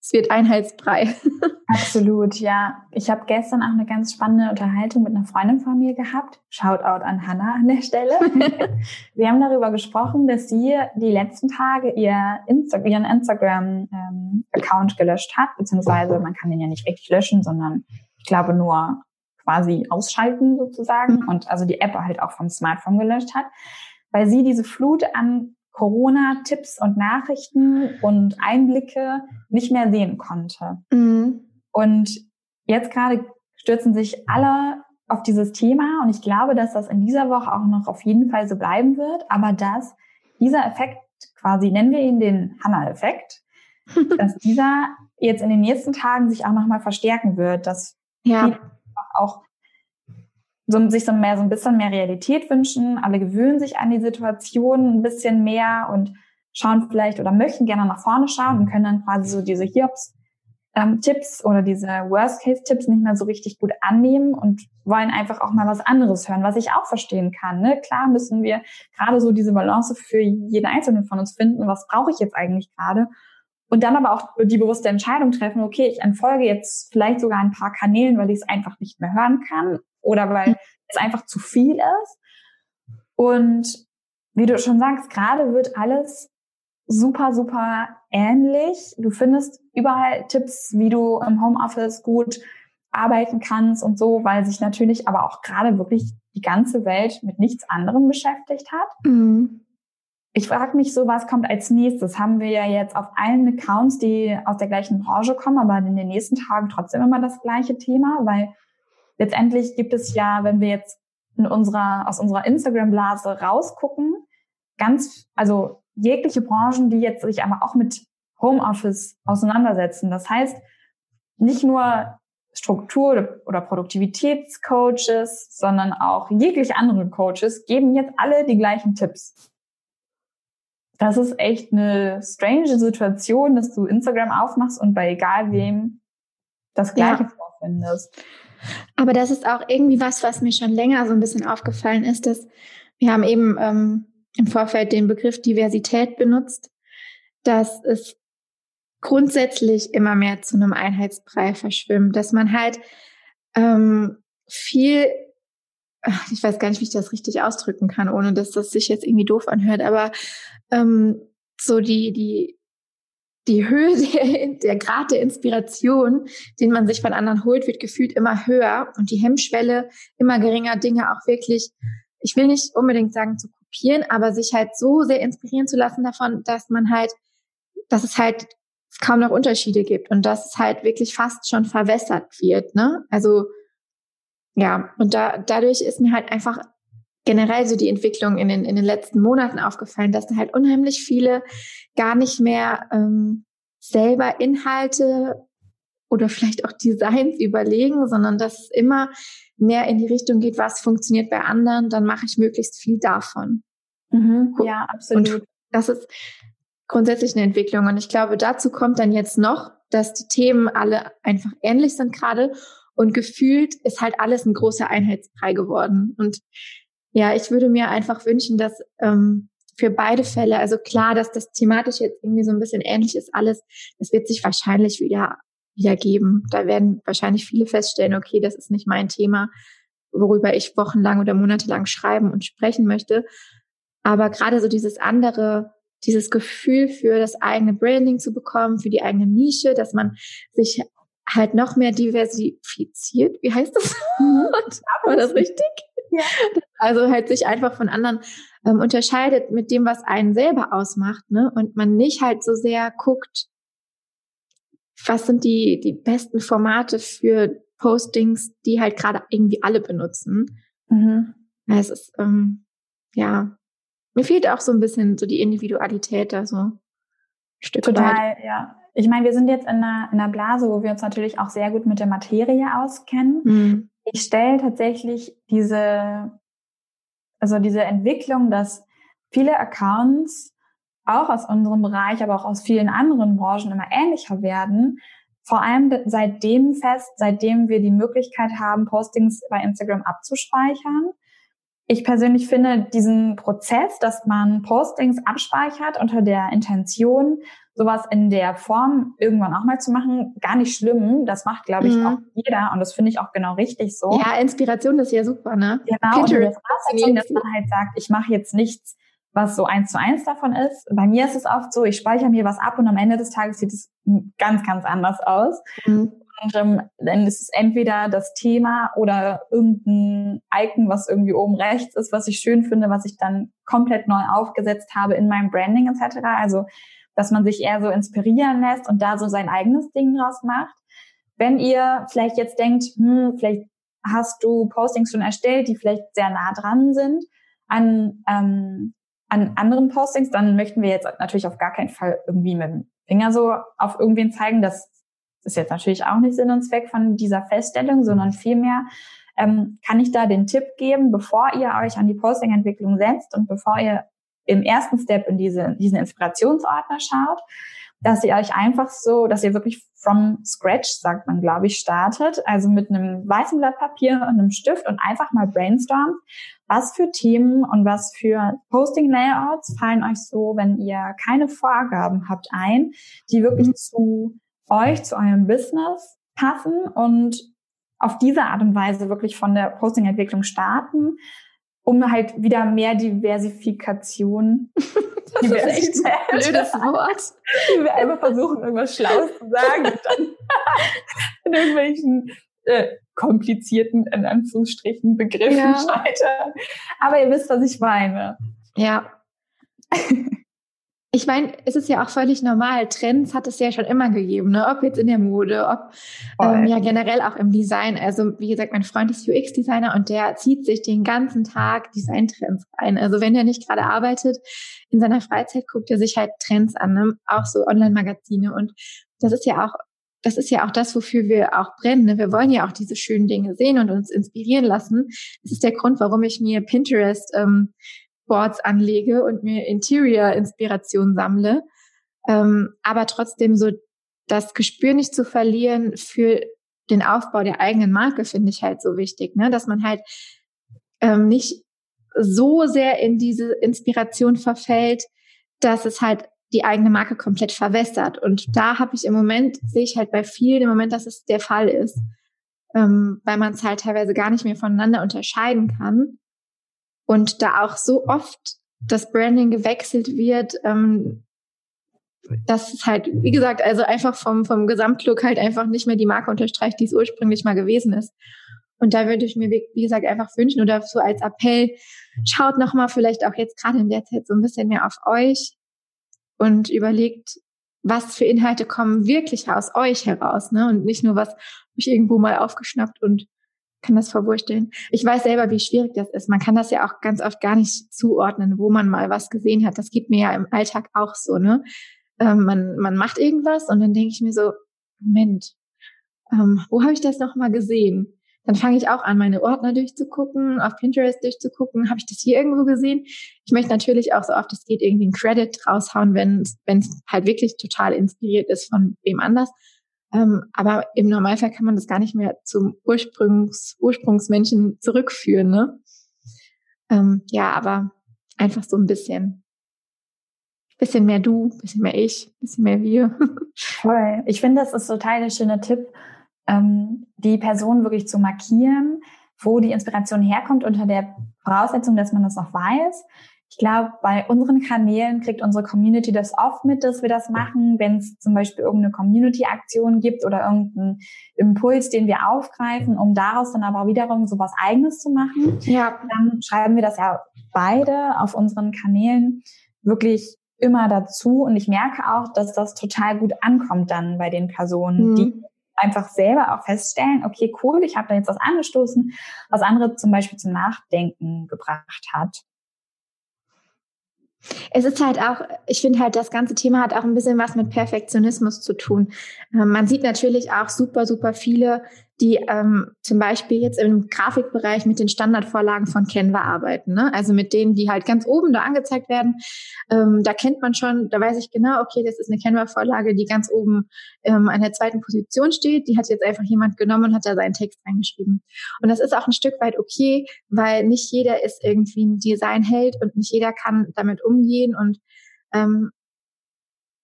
es wird Einheitsbrei. Absolut, ja. Ich habe gestern auch eine ganz spannende Unterhaltung mit einer Freundin von mir gehabt. Shoutout an Hannah an der Stelle. Wir haben darüber gesprochen, dass sie die letzten Tage ihr Insta ihren Instagram-Account ähm, gelöscht hat, beziehungsweise man kann den ja nicht richtig löschen, sondern glaube nur quasi ausschalten sozusagen und also die App halt auch vom Smartphone gelöscht hat, weil sie diese Flut an Corona-Tipps und Nachrichten und Einblicke nicht mehr sehen konnte. Mhm. Und jetzt gerade stürzen sich alle auf dieses Thema und ich glaube, dass das in dieser Woche auch noch auf jeden Fall so bleiben wird, aber dass dieser Effekt quasi, nennen wir ihn den Hanna-Effekt, dass dieser jetzt in den nächsten Tagen sich auch nochmal verstärken wird, dass ja. auch so, sich so mehr so ein bisschen mehr Realität wünschen. Alle gewöhnen sich an die Situation ein bisschen mehr und schauen vielleicht oder möchten gerne nach vorne schauen und können dann quasi so diese Hiobs ähm, Tipps oder diese Worst-Case-Tipps nicht mehr so richtig gut annehmen und wollen einfach auch mal was anderes hören, was ich auch verstehen kann. Ne? Klar müssen wir gerade so diese Balance für jeden Einzelnen von uns finden. Was brauche ich jetzt eigentlich gerade? Und dann aber auch die bewusste Entscheidung treffen, okay, ich entfolge jetzt vielleicht sogar ein paar Kanälen, weil ich es einfach nicht mehr hören kann oder weil es einfach zu viel ist. Und wie du schon sagst, gerade wird alles super, super ähnlich. Du findest überall Tipps, wie du im Homeoffice gut arbeiten kannst und so, weil sich natürlich aber auch gerade wirklich die ganze Welt mit nichts anderem beschäftigt hat. Mhm. Ich frage mich so, was kommt als nächstes? Haben wir ja jetzt auf allen Accounts, die aus der gleichen Branche kommen, aber in den nächsten Tagen trotzdem immer das gleiche Thema, weil letztendlich gibt es ja, wenn wir jetzt in unserer, aus unserer Instagram-Blase rausgucken, ganz, also jegliche Branchen, die jetzt sich aber auch mit Homeoffice auseinandersetzen. Das heißt, nicht nur Struktur- oder Produktivitätscoaches, sondern auch jegliche andere Coaches geben jetzt alle die gleichen Tipps. Das ist echt eine strange Situation, dass du Instagram aufmachst und bei egal wem das Gleiche ja. vorfindest. Aber das ist auch irgendwie was, was mir schon länger so ein bisschen aufgefallen ist, dass wir haben eben ähm, im Vorfeld den Begriff Diversität benutzt, dass es grundsätzlich immer mehr zu einem Einheitsbrei verschwimmt, dass man halt ähm, viel, ich weiß gar nicht, wie ich das richtig ausdrücken kann, ohne dass das sich jetzt irgendwie doof anhört, aber ähm, so die, die, die Höhe, der, der Grad der Inspiration, den man sich von anderen holt, wird gefühlt immer höher und die Hemmschwelle immer geringer, Dinge auch wirklich, ich will nicht unbedingt sagen zu kopieren, aber sich halt so sehr inspirieren zu lassen davon, dass man halt, dass es halt kaum noch Unterschiede gibt und dass es halt wirklich fast schon verwässert wird, ne? Also, ja, und da, dadurch ist mir halt einfach generell so die Entwicklung in den, in den letzten Monaten aufgefallen, dass da halt unheimlich viele gar nicht mehr ähm, selber Inhalte oder vielleicht auch Designs überlegen, sondern dass es immer mehr in die Richtung geht, was funktioniert bei anderen, dann mache ich möglichst viel davon. Mhm, ja, absolut. Und das ist grundsätzlich eine Entwicklung. Und ich glaube, dazu kommt dann jetzt noch, dass die Themen alle einfach ähnlich sind gerade und gefühlt ist halt alles ein großer Einheitsbrei geworden. Und ja, ich würde mir einfach wünschen, dass ähm, für beide Fälle, also klar, dass das thematisch jetzt irgendwie so ein bisschen ähnlich ist, alles, das wird sich wahrscheinlich wieder, wieder geben. Da werden wahrscheinlich viele feststellen, okay, das ist nicht mein Thema, worüber ich wochenlang oder monatelang schreiben und sprechen möchte. Aber gerade so dieses andere, dieses Gefühl für das eigene Branding zu bekommen, für die eigene Nische, dass man sich halt noch mehr diversifiziert. Wie heißt das? Mhm. War das richtig? Ja. Also halt sich einfach von anderen ähm, unterscheidet mit dem, was einen selber ausmacht, ne? Und man nicht halt so sehr guckt, was sind die, die besten Formate für Postings, die halt gerade irgendwie alle benutzen. Mhm. Es ist, ähm, ja, mir fehlt auch so ein bisschen so die Individualität da so. Ein Stück Total, weit. ja. Ich meine, wir sind jetzt in einer, in einer Blase, wo wir uns natürlich auch sehr gut mit der Materie auskennen. Mhm. Ich stelle tatsächlich diese, also diese Entwicklung, dass viele Accounts auch aus unserem Bereich, aber auch aus vielen anderen Branchen immer ähnlicher werden. Vor allem seitdem fest, seitdem wir die Möglichkeit haben, Postings bei Instagram abzuspeichern. Ich persönlich finde diesen Prozess, dass man Postings abspeichert unter der Intention, sowas in der Form irgendwann auch mal zu machen, gar nicht schlimm. Das macht, glaube ich, mhm. auch jeder und das finde ich auch genau richtig so. Ja, Inspiration ist ja super, ne? Genau, Pinterest. und das dass man halt sagt, ich mache jetzt nichts, was so eins zu eins davon ist. Bei mir ist es oft so, ich speichere mir was ab und am Ende des Tages sieht es ganz, ganz anders aus. Mhm. Und ähm, dann ist es entweder das Thema oder irgendein Icon, was irgendwie oben rechts ist, was ich schön finde, was ich dann komplett neu aufgesetzt habe in meinem Branding etc. Also dass man sich eher so inspirieren lässt und da so sein eigenes Ding draus macht. Wenn ihr vielleicht jetzt denkt, hm, vielleicht hast du Postings schon erstellt, die vielleicht sehr nah dran sind an, ähm, an anderen Postings, dann möchten wir jetzt natürlich auf gar keinen Fall irgendwie mit dem Finger so auf irgendwen zeigen. Das ist jetzt natürlich auch nicht Sinn und Zweck von dieser Feststellung, sondern vielmehr ähm, kann ich da den Tipp geben, bevor ihr euch an die Posting-Entwicklung setzt und bevor ihr im ersten Step in diese, diesen Inspirationsordner schaut, dass ihr euch einfach so, dass ihr wirklich from scratch, sagt man, glaube ich, startet, also mit einem weißen Blatt Papier und einem Stift und einfach mal brainstormt, was für Themen und was für Posting-Layouts fallen euch so, wenn ihr keine Vorgaben habt, ein, die wirklich zu euch, zu eurem Business passen und auf diese Art und Weise wirklich von der Posting-Entwicklung starten um halt wieder mehr Diversifikation. Das ist echt ein blödes Wort. Wir einfach versuchen, irgendwas Schlaues zu sagen und dann in irgendwelchen äh, komplizierten, in Anführungsstrichen, Begriffen ja. scheitern. Aber ihr wisst, was ich meine. Ja. ich meine, es ist ja auch völlig normal. Trends hat es ja schon immer gegeben, ne? ob jetzt in der Mode, ob ähm, ja generell auch im Design. Also wie gesagt, mein Freund ist UX-Designer und der zieht sich den ganzen Tag Design-Trends rein. Also wenn er nicht gerade arbeitet, in seiner Freizeit guckt er sich halt Trends an, ne? auch so Online-Magazine. Und das ist ja auch das ist ja auch das, wofür wir auch brennen. Ne? Wir wollen ja auch diese schönen Dinge sehen und uns inspirieren lassen. Das ist der Grund, warum ich mir Pinterest ähm, Boards anlege und mir Interior-Inspiration sammle. Ähm, aber trotzdem so das Gespür nicht zu verlieren für den Aufbau der eigenen Marke finde ich halt so wichtig, ne? dass man halt ähm, nicht so sehr in diese Inspiration verfällt, dass es halt die eigene Marke komplett verwässert. Und da habe ich im Moment, sehe ich halt bei vielen im Moment, dass es der Fall ist, ähm, weil man es halt teilweise gar nicht mehr voneinander unterscheiden kann. Und da auch so oft das Branding gewechselt wird, ähm, dass es halt, wie gesagt, also einfach vom, vom Gesamtlook halt einfach nicht mehr die Marke unterstreicht, die es ursprünglich mal gewesen ist. Und da würde ich mir, wie gesagt, einfach wünschen oder so als Appell, schaut nochmal vielleicht auch jetzt gerade in der Zeit so ein bisschen mehr auf euch und überlegt, was für Inhalte kommen wirklich aus euch heraus, ne? Und nicht nur was ich irgendwo mal aufgeschnappt und kann das verwursteln. Ich weiß selber, wie schwierig das ist. Man kann das ja auch ganz oft gar nicht zuordnen, wo man mal was gesehen hat. Das geht mir ja im Alltag auch so, ne? Ähm, man, man macht irgendwas und dann denke ich mir so, Moment, ähm, wo habe ich das noch mal gesehen? Dann fange ich auch an, meine Ordner durchzugucken, auf Pinterest durchzugucken. Habe ich das hier irgendwo gesehen? Ich möchte natürlich auch so oft es geht irgendwie einen Credit raushauen, wenn es halt wirklich total inspiriert ist von wem anders. Ähm, aber im Normalfall kann man das gar nicht mehr zum Ursprungs, Ursprungsmenschen zurückführen. Ne? Ähm, ja, aber einfach so ein bisschen. Bisschen mehr du, bisschen mehr ich, bisschen mehr wir. Voll. Ich finde, das ist total der schöne Tipp, ähm, die Person wirklich zu markieren, wo die Inspiration herkommt, unter der Voraussetzung, dass man das noch weiß. Ich glaube, bei unseren Kanälen kriegt unsere Community das oft mit, dass wir das machen, wenn es zum Beispiel irgendeine Community-Aktion gibt oder irgendeinen Impuls, den wir aufgreifen, um daraus dann aber wiederum so was Eigenes zu machen. Ja. Dann schreiben wir das ja beide auf unseren Kanälen wirklich immer dazu. Und ich merke auch, dass das total gut ankommt dann bei den Personen, mhm. die einfach selber auch feststellen, okay, cool, ich habe da jetzt was angestoßen, was andere zum Beispiel zum Nachdenken gebracht hat. Es ist halt auch, ich finde halt, das ganze Thema hat auch ein bisschen was mit Perfektionismus zu tun. Ähm, man sieht natürlich auch super, super viele die ähm, zum Beispiel jetzt im Grafikbereich mit den Standardvorlagen von Canva arbeiten. Ne? Also mit denen, die halt ganz oben da angezeigt werden. Ähm, da kennt man schon, da weiß ich genau, okay, das ist eine Canva-Vorlage, die ganz oben ähm, an der zweiten Position steht. Die hat jetzt einfach jemand genommen und hat da seinen Text eingeschrieben. Und das ist auch ein Stück weit okay, weil nicht jeder ist irgendwie ein Designheld und nicht jeder kann damit umgehen und ähm,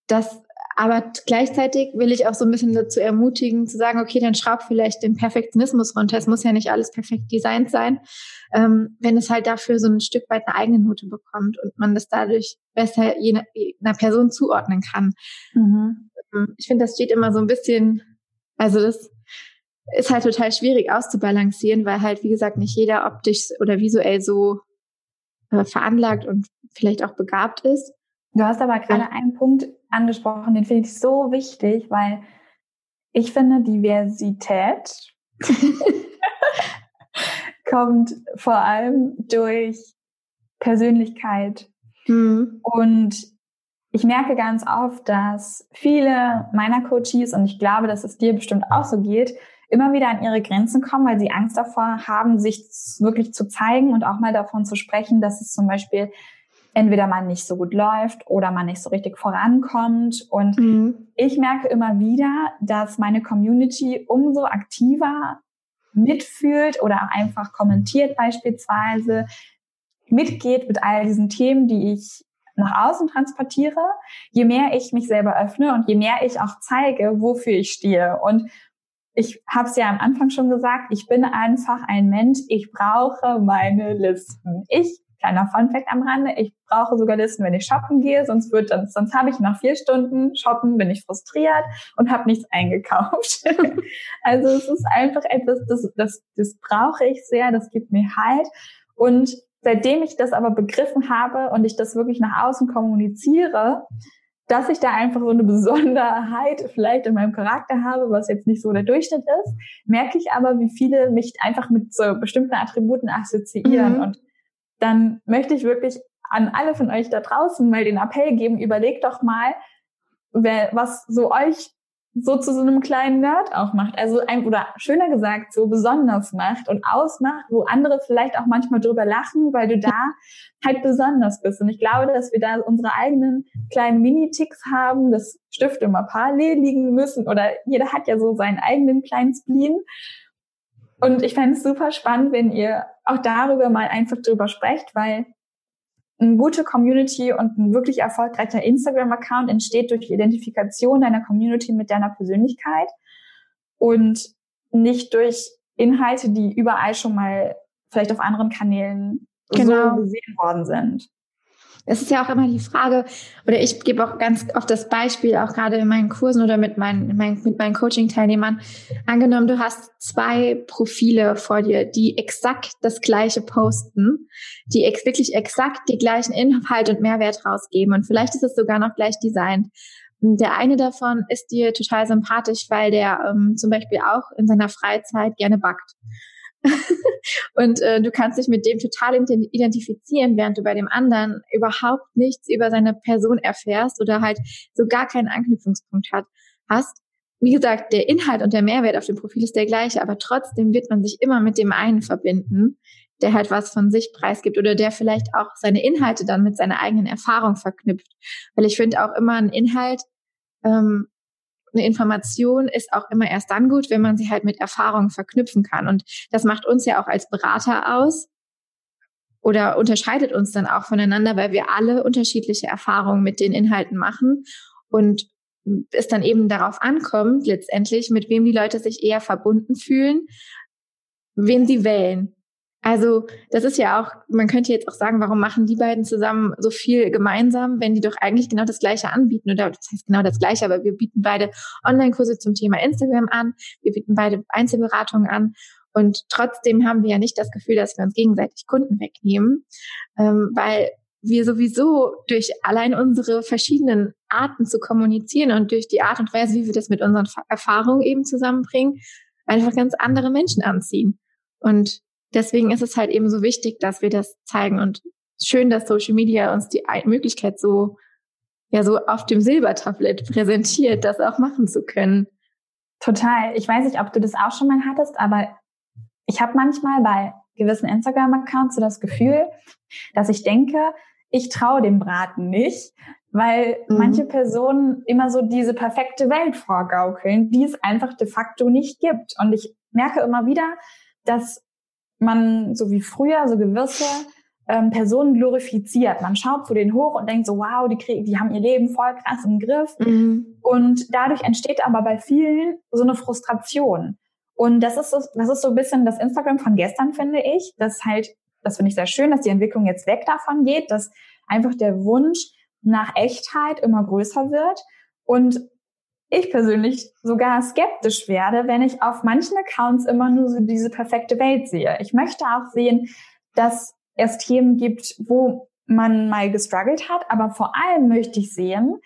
das aber gleichzeitig will ich auch so ein bisschen dazu ermutigen, zu sagen, okay, dann schraub vielleicht den Perfektionismus runter. Es muss ja nicht alles perfekt designt sein, ähm, wenn es halt dafür so ein Stück weit eine eigene Note bekommt und man das dadurch besser jener, einer Person zuordnen kann. Mhm. Ähm, ich finde, das steht immer so ein bisschen, also das ist halt total schwierig auszubalancieren, weil halt, wie gesagt, nicht jeder optisch oder visuell so äh, veranlagt und vielleicht auch begabt ist. Du hast aber gerade einen Punkt angesprochen, den finde ich so wichtig, weil ich finde, Diversität kommt vor allem durch Persönlichkeit. Mhm. Und ich merke ganz oft, dass viele meiner Coaches, und ich glaube, dass es dir bestimmt auch so geht, immer wieder an ihre Grenzen kommen, weil sie Angst davor haben, sich wirklich zu zeigen und auch mal davon zu sprechen, dass es zum Beispiel entweder man nicht so gut läuft oder man nicht so richtig vorankommt. Und mhm. ich merke immer wieder, dass meine Community umso aktiver mitfühlt oder auch einfach kommentiert beispielsweise, mitgeht mit all diesen Themen, die ich nach außen transportiere, je mehr ich mich selber öffne und je mehr ich auch zeige, wofür ich stehe. Und ich habe es ja am Anfang schon gesagt, ich bin einfach ein Mensch, ich brauche meine Listen. Ich Kleiner Funfact am Rande, ich brauche sogar Listen, wenn ich shoppen gehe, sonst wird dann, sonst habe ich nach vier Stunden shoppen, bin ich frustriert und habe nichts eingekauft. also es ist einfach etwas, das, das, das brauche ich sehr, das gibt mir Halt. Und seitdem ich das aber begriffen habe und ich das wirklich nach außen kommuniziere, dass ich da einfach so eine Besonderheit vielleicht in meinem Charakter habe, was jetzt nicht so der Durchschnitt ist, merke ich aber, wie viele mich einfach mit so bestimmten Attributen assoziieren. Mhm. Und dann möchte ich wirklich an alle von euch da draußen mal den Appell geben, überlegt doch mal, wer, was so euch so zu so einem kleinen Nerd auch macht. Also ein, oder schöner gesagt, so besonders macht und ausmacht, wo andere vielleicht auch manchmal drüber lachen, weil du da halt besonders bist. Und ich glaube, dass wir da unsere eigenen kleinen Mini-Ticks haben, dass Stifte immer parallel liegen müssen oder jeder hat ja so seinen eigenen kleinen Spleen. Und ich fände es super spannend, wenn ihr auch darüber mal einfach drüber sprecht, weil eine gute Community und ein wirklich erfolgreicher Instagram-Account entsteht durch die Identifikation deiner Community mit deiner Persönlichkeit und nicht durch Inhalte, die überall schon mal vielleicht auf anderen Kanälen genau. so gesehen worden sind. Es ist ja auch immer die Frage, oder ich gebe auch ganz oft das Beispiel, auch gerade in meinen Kursen oder mit meinen, mit meinen Coaching-Teilnehmern. Angenommen, du hast zwei Profile vor dir, die exakt das gleiche posten, die ex wirklich exakt die gleichen Inhalt und Mehrwert rausgeben. Und vielleicht ist es sogar noch gleich designt. Der eine davon ist dir total sympathisch, weil der ähm, zum Beispiel auch in seiner Freizeit gerne backt. und äh, du kannst dich mit dem total identifizieren, während du bei dem anderen überhaupt nichts über seine Person erfährst oder halt so gar keinen Anknüpfungspunkt hat, hast. Wie gesagt, der Inhalt und der Mehrwert auf dem Profil ist der gleiche, aber trotzdem wird man sich immer mit dem einen verbinden, der halt was von sich preisgibt oder der vielleicht auch seine Inhalte dann mit seiner eigenen Erfahrung verknüpft. Weil ich finde auch immer ein Inhalt ähm, eine Information ist auch immer erst dann gut, wenn man sie halt mit Erfahrung verknüpfen kann. Und das macht uns ja auch als Berater aus oder unterscheidet uns dann auch voneinander, weil wir alle unterschiedliche Erfahrungen mit den Inhalten machen und es dann eben darauf ankommt, letztendlich, mit wem die Leute sich eher verbunden fühlen, wen sie wählen. Also das ist ja auch, man könnte jetzt auch sagen, warum machen die beiden zusammen so viel gemeinsam, wenn die doch eigentlich genau das Gleiche anbieten oder das heißt genau das Gleiche, aber wir bieten beide Online-Kurse zum Thema Instagram an, wir bieten beide Einzelberatungen an und trotzdem haben wir ja nicht das Gefühl, dass wir uns gegenseitig Kunden wegnehmen, ähm, weil wir sowieso durch allein unsere verschiedenen Arten zu kommunizieren und durch die Art und Weise, wie wir das mit unseren Erfahrungen eben zusammenbringen, einfach ganz andere Menschen anziehen. Und deswegen ist es halt eben so wichtig, dass wir das zeigen und schön, dass Social Media uns die Möglichkeit so, ja, so auf dem Silbertablett präsentiert, das auch machen zu können. Total. Ich weiß nicht, ob du das auch schon mal hattest, aber ich habe manchmal bei gewissen Instagram-Accounts so das Gefühl, dass ich denke, ich traue dem Braten nicht, weil mhm. manche Personen immer so diese perfekte Welt vorgaukeln, die es einfach de facto nicht gibt. Und ich merke immer wieder, dass man so wie früher so gewisse ähm, Personen glorifiziert. Man schaut zu denen hoch und denkt so, wow, die kriegen, die haben ihr Leben voll krass im Griff. Mhm. Und dadurch entsteht aber bei vielen so eine Frustration. Und das ist so, das ist so ein bisschen das Instagram von gestern, finde ich. Das halt, das finde ich sehr schön, dass die Entwicklung jetzt weg davon geht, dass einfach der Wunsch nach Echtheit immer größer wird und ich persönlich sogar skeptisch werde, wenn ich auf manchen Accounts immer nur so diese perfekte Welt sehe. Ich möchte auch sehen, dass es Themen gibt, wo man mal gestruggelt hat, aber vor allem möchte ich sehen,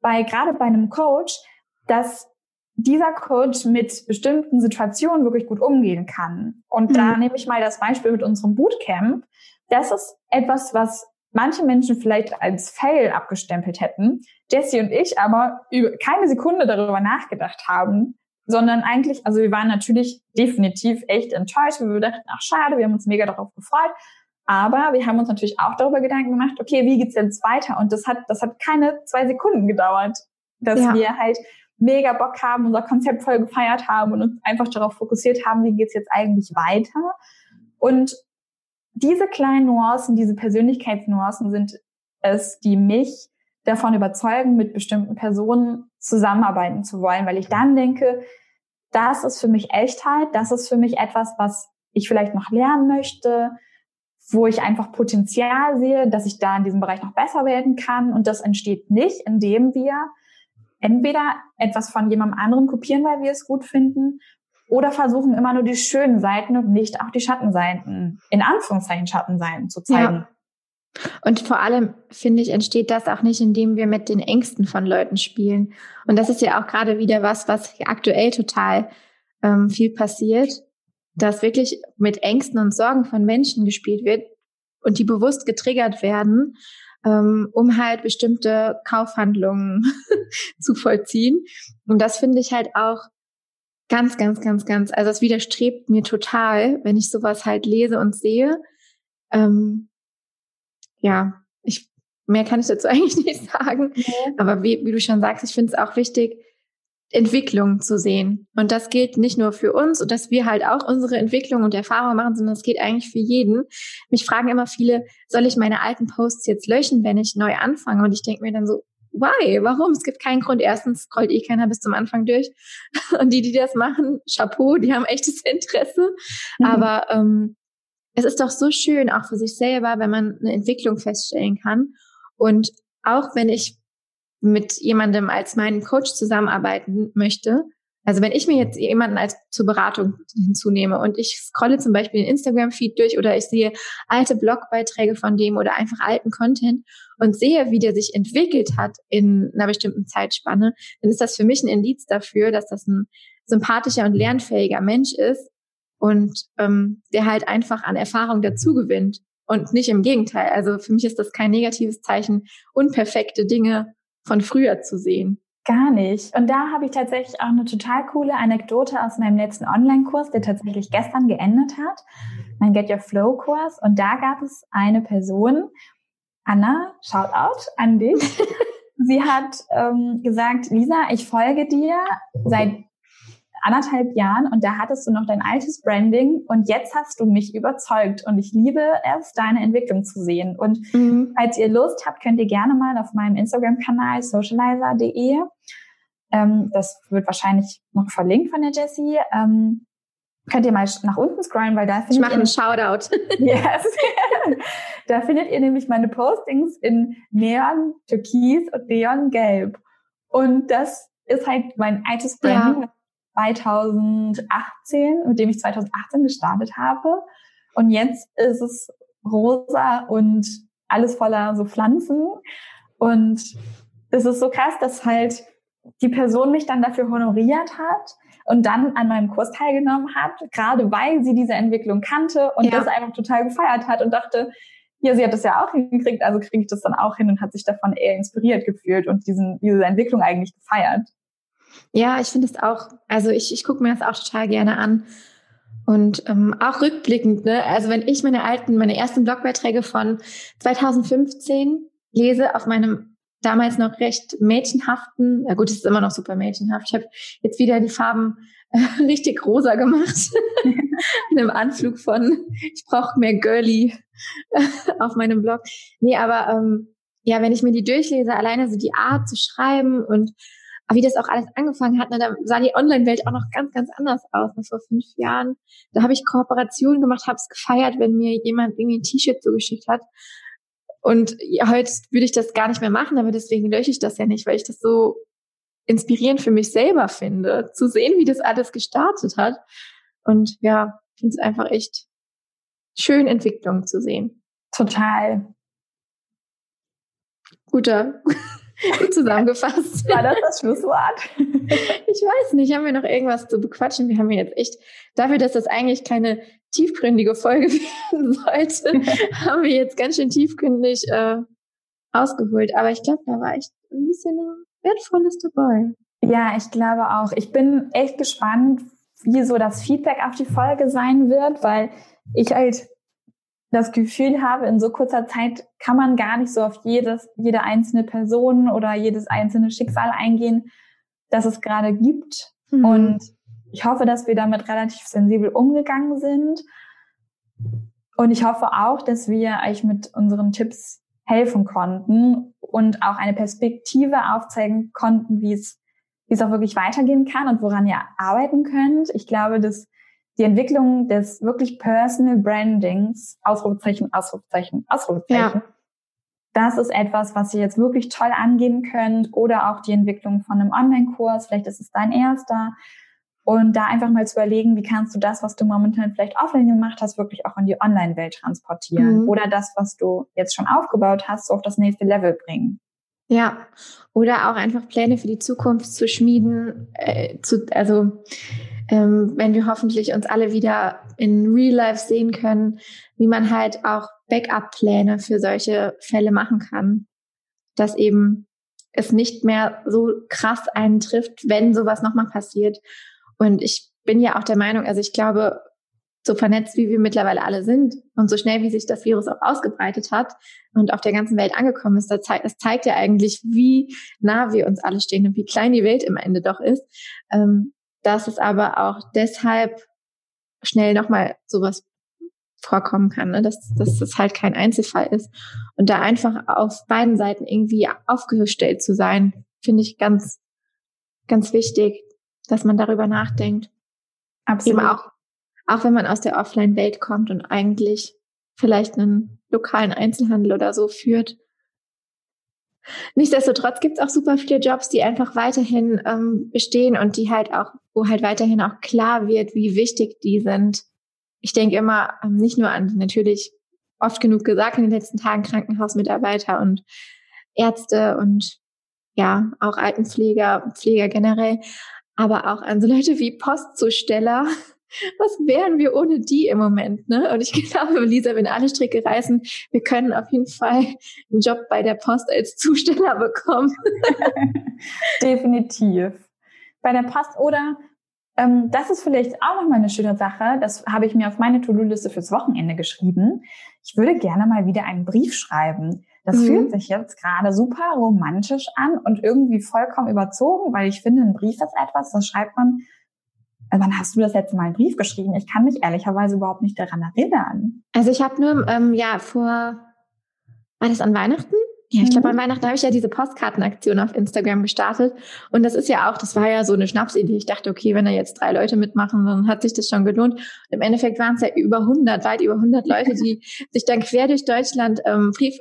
bei gerade bei einem Coach, dass dieser Coach mit bestimmten Situationen wirklich gut umgehen kann. Und mhm. da nehme ich mal das Beispiel mit unserem Bootcamp. Das ist etwas, was manche Menschen vielleicht als Fail abgestempelt hätten, Jesse und ich aber über keine Sekunde darüber nachgedacht haben, sondern eigentlich, also wir waren natürlich definitiv echt enttäuscht, weil wir dachten, ach schade, wir haben uns mega darauf gefreut, aber wir haben uns natürlich auch darüber Gedanken gemacht, okay, wie geht's jetzt weiter? Und das hat, das hat keine zwei Sekunden gedauert, dass ja. wir halt mega Bock haben, unser Konzept voll gefeiert haben und uns einfach darauf fokussiert haben, wie geht's jetzt eigentlich weiter? Und diese kleinen Nuancen, diese Persönlichkeitsnuancen sind es, die mich davon überzeugen, mit bestimmten Personen zusammenarbeiten zu wollen, weil ich dann denke, das ist für mich Echtheit, das ist für mich etwas, was ich vielleicht noch lernen möchte, wo ich einfach Potenzial sehe, dass ich da in diesem Bereich noch besser werden kann. Und das entsteht nicht, indem wir entweder etwas von jemandem anderen kopieren, weil wir es gut finden, oder versuchen immer nur die schönen Seiten und nicht auch die Schattenseiten, in Anführungszeichen Schattenseiten zu zeigen. Ja. Und vor allem, finde ich, entsteht das auch nicht, indem wir mit den Ängsten von Leuten spielen. Und das ist ja auch gerade wieder was, was aktuell total ähm, viel passiert, dass wirklich mit Ängsten und Sorgen von Menschen gespielt wird und die bewusst getriggert werden, ähm, um halt bestimmte Kaufhandlungen zu vollziehen. Und das finde ich halt auch ganz, ganz, ganz, ganz, also es widerstrebt mir total, wenn ich sowas halt lese und sehe. Ähm, ja, ich, mehr kann ich dazu eigentlich nicht sagen. Mhm. Aber wie, wie du schon sagst, ich finde es auch wichtig, Entwicklung zu sehen. Und das gilt nicht nur für uns und dass wir halt auch unsere Entwicklung und Erfahrung machen, sondern es geht eigentlich für jeden. Mich fragen immer viele, soll ich meine alten Posts jetzt löschen, wenn ich neu anfange? Und ich denke mir dann so, why? Warum? Es gibt keinen Grund. Erstens scrollt eh keiner bis zum Anfang durch. Und die, die das machen, Chapeau, die haben echtes Interesse. Mhm. Aber ähm, es ist doch so schön, auch für sich selber, wenn man eine Entwicklung feststellen kann. Und auch wenn ich mit jemandem als meinen Coach zusammenarbeiten möchte, also wenn ich mir jetzt jemanden als zur Beratung hinzunehme und ich scrolle zum Beispiel den Instagram-Feed durch oder ich sehe alte Blogbeiträge von dem oder einfach alten Content und sehe, wie der sich entwickelt hat in einer bestimmten Zeitspanne, dann ist das für mich ein Indiz dafür, dass das ein sympathischer und lernfähiger Mensch ist und ähm, der halt einfach an Erfahrung dazu gewinnt und nicht im Gegenteil. Also für mich ist das kein negatives Zeichen, unperfekte Dinge von früher zu sehen. Gar nicht. Und da habe ich tatsächlich auch eine total coole Anekdote aus meinem letzten Online-Kurs, der tatsächlich gestern geendet hat, mein Get Your Flow-Kurs. Und da gab es eine Person, Anna, shout out an dich. Sie hat ähm, gesagt, Lisa, ich folge dir seit anderthalb Jahren und da hattest du noch dein altes Branding und jetzt hast du mich überzeugt und ich liebe es, deine Entwicklung zu sehen. Und mhm. falls ihr Lust habt, könnt ihr gerne mal auf meinem Instagram-Kanal socializer.de, ähm, das wird wahrscheinlich noch verlinkt von der Jessie, ähm, könnt ihr mal nach unten scrollen, weil da findet ich mache einen Shoutout. Yes. da findet ihr nämlich meine Postings in Neon Türkis und Neon Gelb. Und das ist halt mein altes Branding, ja. 2018, mit dem ich 2018 gestartet habe. Und jetzt ist es rosa und alles voller so Pflanzen. Und es ist so krass, dass halt die Person mich dann dafür honoriert hat und dann an meinem Kurs teilgenommen hat, gerade weil sie diese Entwicklung kannte und ja. das einfach total gefeiert hat und dachte, ja, sie hat das ja auch hingekriegt, also kriege ich das dann auch hin und hat sich davon eher inspiriert gefühlt und diesen, diese Entwicklung eigentlich gefeiert. Ja, ich finde es auch, also ich, ich gucke mir das auch total gerne an. Und ähm, auch rückblickend, ne? also wenn ich meine alten, meine ersten Blogbeiträge von 2015 lese auf meinem damals noch recht mädchenhaften, ja gut, es ist immer noch super mädchenhaft. Ich habe jetzt wieder die Farben äh, richtig rosa gemacht. In einem Anflug von, ich brauche mehr Girly auf meinem Blog. Nee, aber ähm, ja, wenn ich mir die durchlese, alleine so die Art zu schreiben und aber wie das auch alles angefangen hat, ne, da sah die Online-Welt auch noch ganz, ganz anders aus. Ne, vor fünf Jahren, da habe ich Kooperationen gemacht, habe es gefeiert, wenn mir jemand irgendwie ein T-Shirt zugeschickt hat. Und heute würde ich das gar nicht mehr machen, aber deswegen lösche ich das ja nicht, weil ich das so inspirierend für mich selber finde, zu sehen, wie das alles gestartet hat. Und ja, ich finde es einfach echt schön, Entwicklung zu sehen. Total. Guter, Gut zusammengefasst. War das das Schlusswort? Ich weiß nicht, haben wir noch irgendwas zu bequatschen? Wir haben jetzt echt, dafür, dass das eigentlich keine tiefgründige Folge werden sollte, haben wir jetzt ganz schön tiefgründig äh, ausgeholt. Aber ich glaube, da war echt ein bisschen Wertvolles dabei. Ja, ich glaube auch. Ich bin echt gespannt, wie so das Feedback auf die Folge sein wird, weil ich halt das Gefühl habe, in so kurzer Zeit kann man gar nicht so auf jedes, jede einzelne Person oder jedes einzelne Schicksal eingehen, das es gerade gibt. Mhm. Und ich hoffe, dass wir damit relativ sensibel umgegangen sind. Und ich hoffe auch, dass wir euch mit unseren Tipps helfen konnten und auch eine Perspektive aufzeigen konnten, wie es, wie es auch wirklich weitergehen kann und woran ihr arbeiten könnt. Ich glaube, dass die Entwicklung des wirklich Personal Brandings, Ausrufezeichen, Ausrufezeichen, Ausrufezeichen. Ja. Das ist etwas, was ihr jetzt wirklich toll angehen könnt oder auch die Entwicklung von einem Online-Kurs. Vielleicht ist es dein erster. und da einfach mal zu überlegen, wie kannst du das, was du momentan vielleicht offline gemacht hast, wirklich auch in die Online-Welt transportieren mhm. oder das, was du jetzt schon aufgebaut hast, so auf das nächste Level bringen. Ja, oder auch einfach Pläne für die Zukunft zu schmieden, äh, zu, also ähm, wenn wir hoffentlich uns alle wieder in Real Life sehen können, wie man halt auch Backup-Pläne für solche Fälle machen kann, dass eben es nicht mehr so krass einen trifft, wenn sowas nochmal passiert. Und ich bin ja auch der Meinung, also ich glaube, so vernetzt, wie wir mittlerweile alle sind und so schnell, wie sich das Virus auch ausgebreitet hat und auf der ganzen Welt angekommen ist, das zeigt, ja eigentlich, wie nah wir uns alle stehen und wie klein die Welt im Ende doch ist. Ähm, dass es aber auch deshalb schnell nochmal sowas vorkommen kann, ne? dass, dass das halt kein Einzelfall ist. Und da einfach auf beiden Seiten irgendwie aufgestellt zu sein, finde ich ganz, ganz wichtig, dass man darüber nachdenkt. Absolut. Eben auch auch wenn man aus der Offline-Welt kommt und eigentlich vielleicht einen lokalen Einzelhandel oder so führt. Nichtsdestotrotz gibt es auch super viele Jobs, die einfach weiterhin ähm, bestehen und die halt auch, wo halt weiterhin auch klar wird, wie wichtig die sind. Ich denke immer ähm, nicht nur an natürlich oft genug gesagt in den letzten Tagen Krankenhausmitarbeiter und Ärzte und ja, auch Altenpfleger, Pfleger generell, aber auch an so Leute wie Postzusteller, was wären wir ohne die im Moment? Ne? Und ich glaube, Lisa, wenn alle Stricke reißen, wir können auf jeden Fall einen Job bei der Post als Zusteller bekommen. Definitiv. Bei der Post oder ähm, das ist vielleicht auch nochmal eine schöne Sache. Das habe ich mir auf meine To-Do-Liste fürs Wochenende geschrieben. Ich würde gerne mal wieder einen Brief schreiben. Das mhm. fühlt sich jetzt gerade super romantisch an und irgendwie vollkommen überzogen, weil ich finde, ein Brief ist etwas, das schreibt man wann hast du das letzte Mal einen Brief geschrieben? Ich kann mich ehrlicherweise überhaupt nicht daran erinnern. Also ich habe nur, ähm, ja, vor, war das an Weihnachten? Ja, ich glaube, mhm. an Weihnachten habe ich ja diese Postkartenaktion auf Instagram gestartet. Und das ist ja auch, das war ja so eine Schnapsidee. Ich dachte, okay, wenn da jetzt drei Leute mitmachen, dann hat sich das schon gelohnt. Und im Endeffekt waren es ja über 100, weit über 100 Leute, die sich dann quer durch Deutschland ähm, Brief,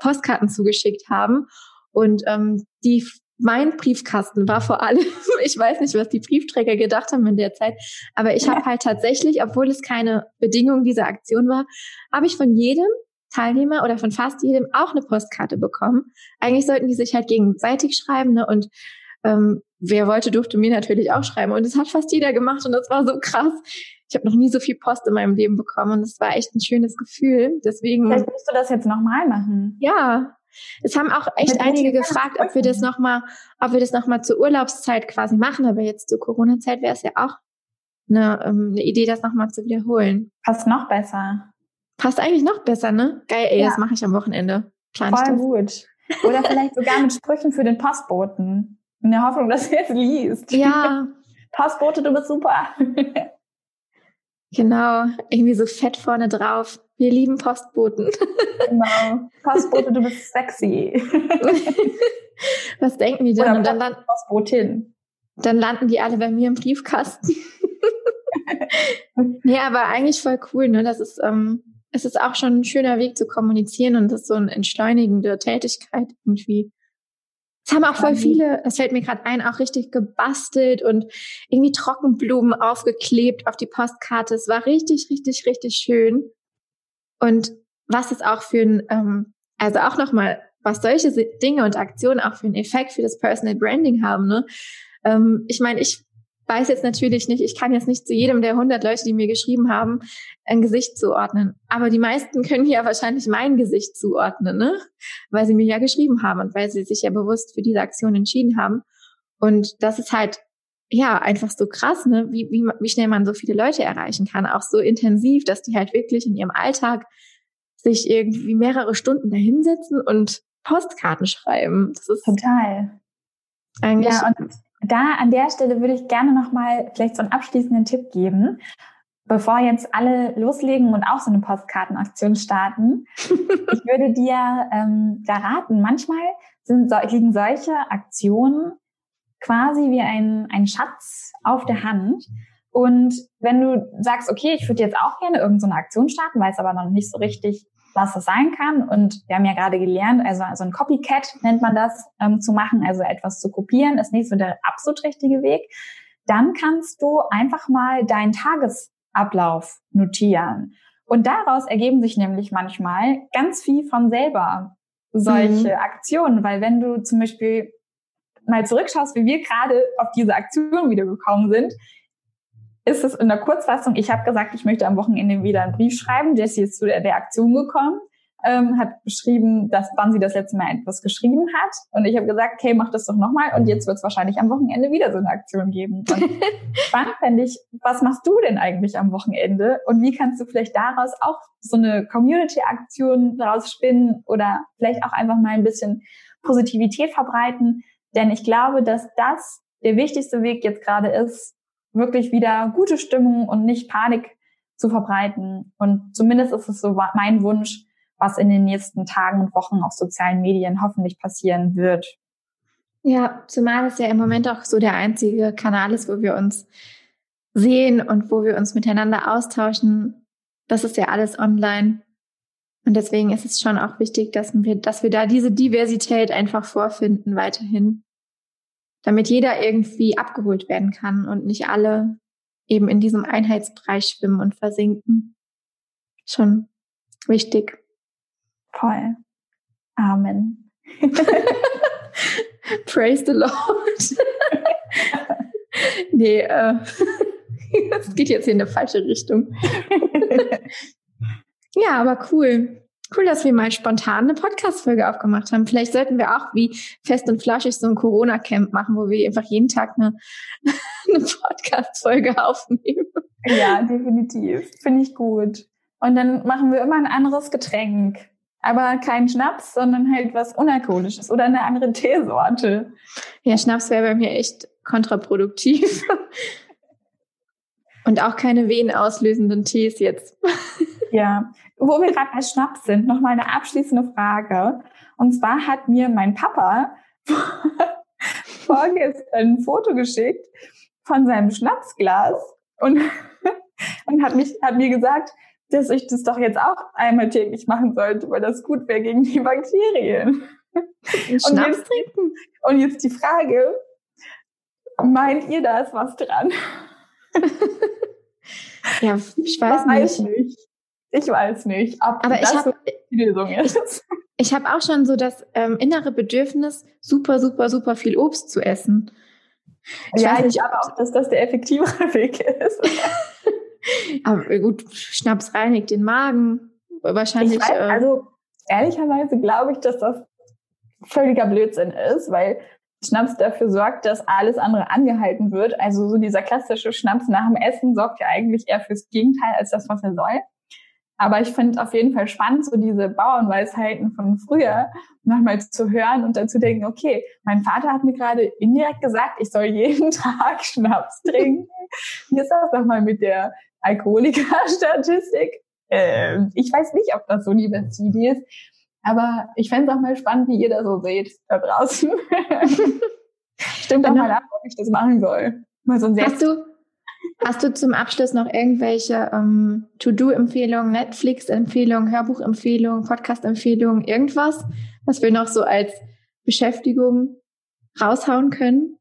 Postkarten zugeschickt haben. Und ähm, die mein Briefkasten war vor allem, ich weiß nicht, was die Briefträger gedacht haben in der Zeit, aber ich habe halt tatsächlich, obwohl es keine Bedingung dieser Aktion war, habe ich von jedem Teilnehmer oder von fast jedem auch eine Postkarte bekommen. Eigentlich sollten die sich halt gegenseitig schreiben ne? und ähm, wer wollte, durfte mir natürlich auch schreiben und das hat fast jeder gemacht und das war so krass. Ich habe noch nie so viel Post in meinem Leben bekommen und es war echt ein schönes Gefühl. Deswegen. Vielleicht musst du das jetzt nochmal machen. Ja, es haben auch echt einige gefragt, ob wir das nochmal, ob wir das nochmal zur Urlaubszeit quasi machen, aber jetzt zur Corona-Zeit wäre es ja auch eine, ähm, eine Idee, das nochmal zu wiederholen. Passt noch besser. Passt eigentlich noch besser, ne? Geil, ey, ja. das mache ich am Wochenende. Plan Voll gut. Oder vielleicht sogar mit Sprüchen für den Postboten. In der Hoffnung, dass er es liest. Ja. Postbote, du bist super. genau. Irgendwie so fett vorne drauf. Wir lieben Postboten. Genau. Postbote, du bist sexy. Was denken die denn? Oder und dann landen, Postbotin. Dann landen die alle bei mir im Briefkasten. nee, aber eigentlich voll cool, ne? Das ist, ähm, es ist auch schon ein schöner Weg zu kommunizieren und das ist so eine entschleunigende Tätigkeit irgendwie. Es haben auch voll viele, das fällt mir gerade ein, auch richtig gebastelt und irgendwie Trockenblumen aufgeklebt auf die Postkarte. Es war richtig, richtig, richtig schön. Und was es auch für ein, ähm, also auch nochmal, was solche Dinge und Aktionen auch für einen Effekt für das Personal Branding haben. Ne? Ähm, ich meine, ich weiß jetzt natürlich nicht, ich kann jetzt nicht zu jedem der 100 Leute, die mir geschrieben haben, ein Gesicht zuordnen. Aber die meisten können ja wahrscheinlich mein Gesicht zuordnen, ne? weil sie mir ja geschrieben haben und weil sie sich ja bewusst für diese Aktion entschieden haben. Und das ist halt ja, einfach so krass, ne? wie, wie, wie schnell man so viele Leute erreichen kann, auch so intensiv, dass die halt wirklich in ihrem Alltag sich irgendwie mehrere Stunden dahinsetzen und Postkarten schreiben. Das ist total. Eigentlich. Ja, und da an der Stelle würde ich gerne nochmal vielleicht so einen abschließenden Tipp geben, bevor jetzt alle loslegen und auch so eine Postkartenaktion starten. ich würde dir ähm, da raten, manchmal sind, liegen solche Aktionen quasi wie ein, ein Schatz auf der Hand. Und wenn du sagst, okay, ich würde jetzt auch gerne irgendeine so Aktion starten, weiß aber noch nicht so richtig, was das sein kann. Und wir haben ja gerade gelernt, also, also ein Copycat nennt man das, ähm, zu machen, also etwas zu kopieren, ist nicht so der absolut richtige Weg. dann kannst du einfach mal deinen Tagesablauf notieren. Und daraus ergeben sich nämlich manchmal ganz viel von selber solche mhm. Aktionen, weil wenn du zum Beispiel mal zurückschaust, wie wir gerade auf diese Aktion wieder gekommen sind, ist es in der Kurzfassung, ich habe gesagt, ich möchte am Wochenende wieder einen Brief schreiben. Jessie ist zu der, der Aktion gekommen, ähm, hat beschrieben, dass wann sie das letzte Mal etwas geschrieben hat. Und ich habe gesagt, okay, mach das doch nochmal. Und jetzt wird es wahrscheinlich am Wochenende wieder so eine Aktion geben. Und spannend fände ich, was machst du denn eigentlich am Wochenende? Und wie kannst du vielleicht daraus auch so eine Community-Aktion daraus spinnen oder vielleicht auch einfach mal ein bisschen Positivität verbreiten? Denn ich glaube, dass das der wichtigste Weg jetzt gerade ist, wirklich wieder gute Stimmung und nicht Panik zu verbreiten. Und zumindest ist es so mein Wunsch, was in den nächsten Tagen und Wochen auf sozialen Medien hoffentlich passieren wird. Ja, zumal es ja im Moment auch so der einzige Kanal ist, wo wir uns sehen und wo wir uns miteinander austauschen. Das ist ja alles online. Und deswegen ist es schon auch wichtig, dass wir, dass wir da diese Diversität einfach vorfinden weiterhin damit jeder irgendwie abgeholt werden kann und nicht alle eben in diesem Einheitsbereich schwimmen und versinken. Schon wichtig. Voll. Amen. Praise the Lord. nee, äh, das geht jetzt hier in eine falsche Richtung. ja, aber cool. Cool, dass wir mal spontan eine Podcast-Folge aufgemacht haben. Vielleicht sollten wir auch wie fest und flauschig so ein Corona-Camp machen, wo wir einfach jeden Tag eine, eine Podcast-Folge aufnehmen. Ja, definitiv. Finde ich gut. Und dann machen wir immer ein anderes Getränk. Aber kein Schnaps, sondern halt was Unalkoholisches oder eine andere Teesorte. Ja, Schnaps wäre bei mir echt kontraproduktiv. Und auch keine venenauslösenden Tees jetzt. Ja, wo wir gerade bei Schnaps sind, noch mal eine abschließende Frage. Und zwar hat mir mein Papa vorgestern ein Foto geschickt von seinem Schnapsglas und, und hat, mich, hat mir gesagt, dass ich das doch jetzt auch einmal täglich machen sollte, weil das gut wäre gegen die Bakterien. Schnaps und jetzt, trinken. Und jetzt die Frage, meint ihr, da ist was dran? ja, ich weiß, weiß nicht. nicht. Ich weiß nicht, ob Aber das ich hab, die Lösung ist. Ich, habe auch schon so das ähm, innere Bedürfnis, super, super, super viel Obst zu essen. Ich ja, ich glaube auch, dass das der effektivere Weg ist. Aber gut, Schnaps reinigt den Magen. Wahrscheinlich. Weiß, äh, also ehrlicherweise glaube ich, dass das völliger Blödsinn ist, weil Schnaps dafür sorgt, dass alles andere angehalten wird. Also so dieser klassische Schnaps nach dem Essen sorgt ja eigentlich eher fürs Gegenteil als das, was er soll. Aber ich finde auf jeden Fall spannend, so diese Bauernweisheiten von früher nochmal zu hören und dann zu denken, okay, mein Vater hat mir gerade indirekt gesagt, ich soll jeden Tag Schnaps trinken. Wie ist das nochmal mit der Alkoholiker-Statistik? Ähm, ich weiß nicht, ob das so die beste Idee ist. Aber ich fände es auch mal spannend, wie ihr das so seht da draußen. Stimmt doch mal ab, ob ich das machen soll. Mal so ein Hast du, Hast du zum Abschluss noch irgendwelche ähm, To-Do-Empfehlungen, Netflix-Empfehlungen, Hörbuch-Empfehlungen, Podcast-Empfehlungen, irgendwas, was wir noch so als Beschäftigung raushauen können?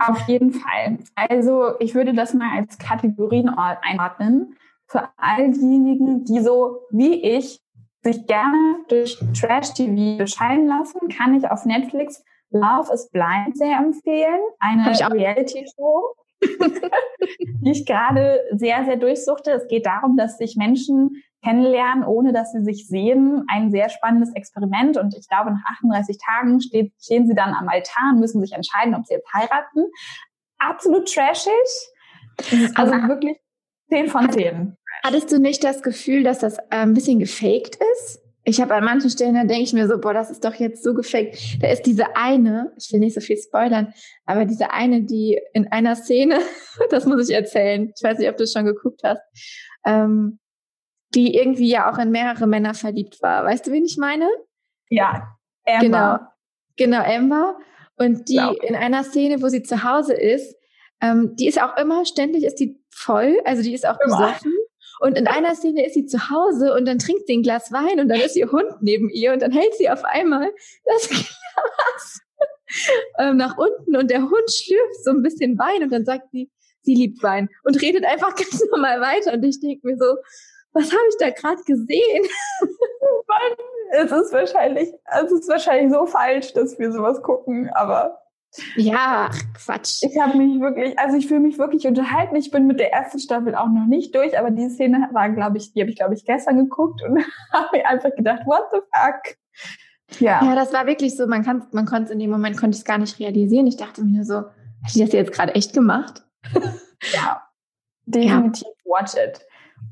Auf jeden Fall. Also ich würde das mal als Kategorien einordnen. Für all diejenigen, die so wie ich sich gerne durch Trash-TV bescheiden lassen, kann ich auf Netflix Love is Blind sehr empfehlen. Eine Reality-Show die ich gerade sehr, sehr durchsuchte. Es geht darum, dass sich Menschen kennenlernen, ohne dass sie sich sehen. Ein sehr spannendes Experiment. Und ich glaube, nach 38 Tagen steht, stehen sie dann am Altar und müssen sich entscheiden, ob sie jetzt heiraten. Absolut trashig. Also Aber wirklich 10 von 10. Hattest du nicht das Gefühl, dass das äh, ein bisschen gefaked ist? Ich habe an manchen Stellen, da denke ich mir so, boah, das ist doch jetzt so gefaked. Da ist diese eine, ich will nicht so viel spoilern, aber diese eine, die in einer Szene, das muss ich erzählen, ich weiß nicht, ob du es schon geguckt hast, ähm, die irgendwie ja auch in mehrere Männer verliebt war. Weißt du, wen ich meine? Ja, Amber. Genau, genau, Amber. Und die ja. in einer Szene, wo sie zu Hause ist, ähm, die ist auch immer, ständig ist die voll, also die ist auch immer. besoffen. Und in einer Szene ist sie zu Hause und dann trinkt sie ein Glas Wein und dann ist ihr Hund neben ihr und dann hält sie auf einmal das Glas ähm, nach unten und der Hund schlürft so ein bisschen Wein und dann sagt sie, sie liebt Wein und redet einfach ganz normal weiter und ich denke mir so, was habe ich da gerade gesehen? Mann, es ist wahrscheinlich, es ist wahrscheinlich so falsch, dass wir sowas gucken, aber ja, Quatsch. Ich habe mich wirklich, also ich fühle mich wirklich unterhalten. Ich bin mit der ersten Staffel auch noch nicht durch, aber die Szene war, glaube ich, die habe ich, glaube ich, gestern geguckt und habe mir einfach gedacht, what the fuck? Ja. Ja, das war wirklich so, man kann, man konnte es in dem Moment konnte ich es gar nicht realisieren. Ich dachte mir nur so, hat die das jetzt gerade echt gemacht? ja, definitiv ja. watch it.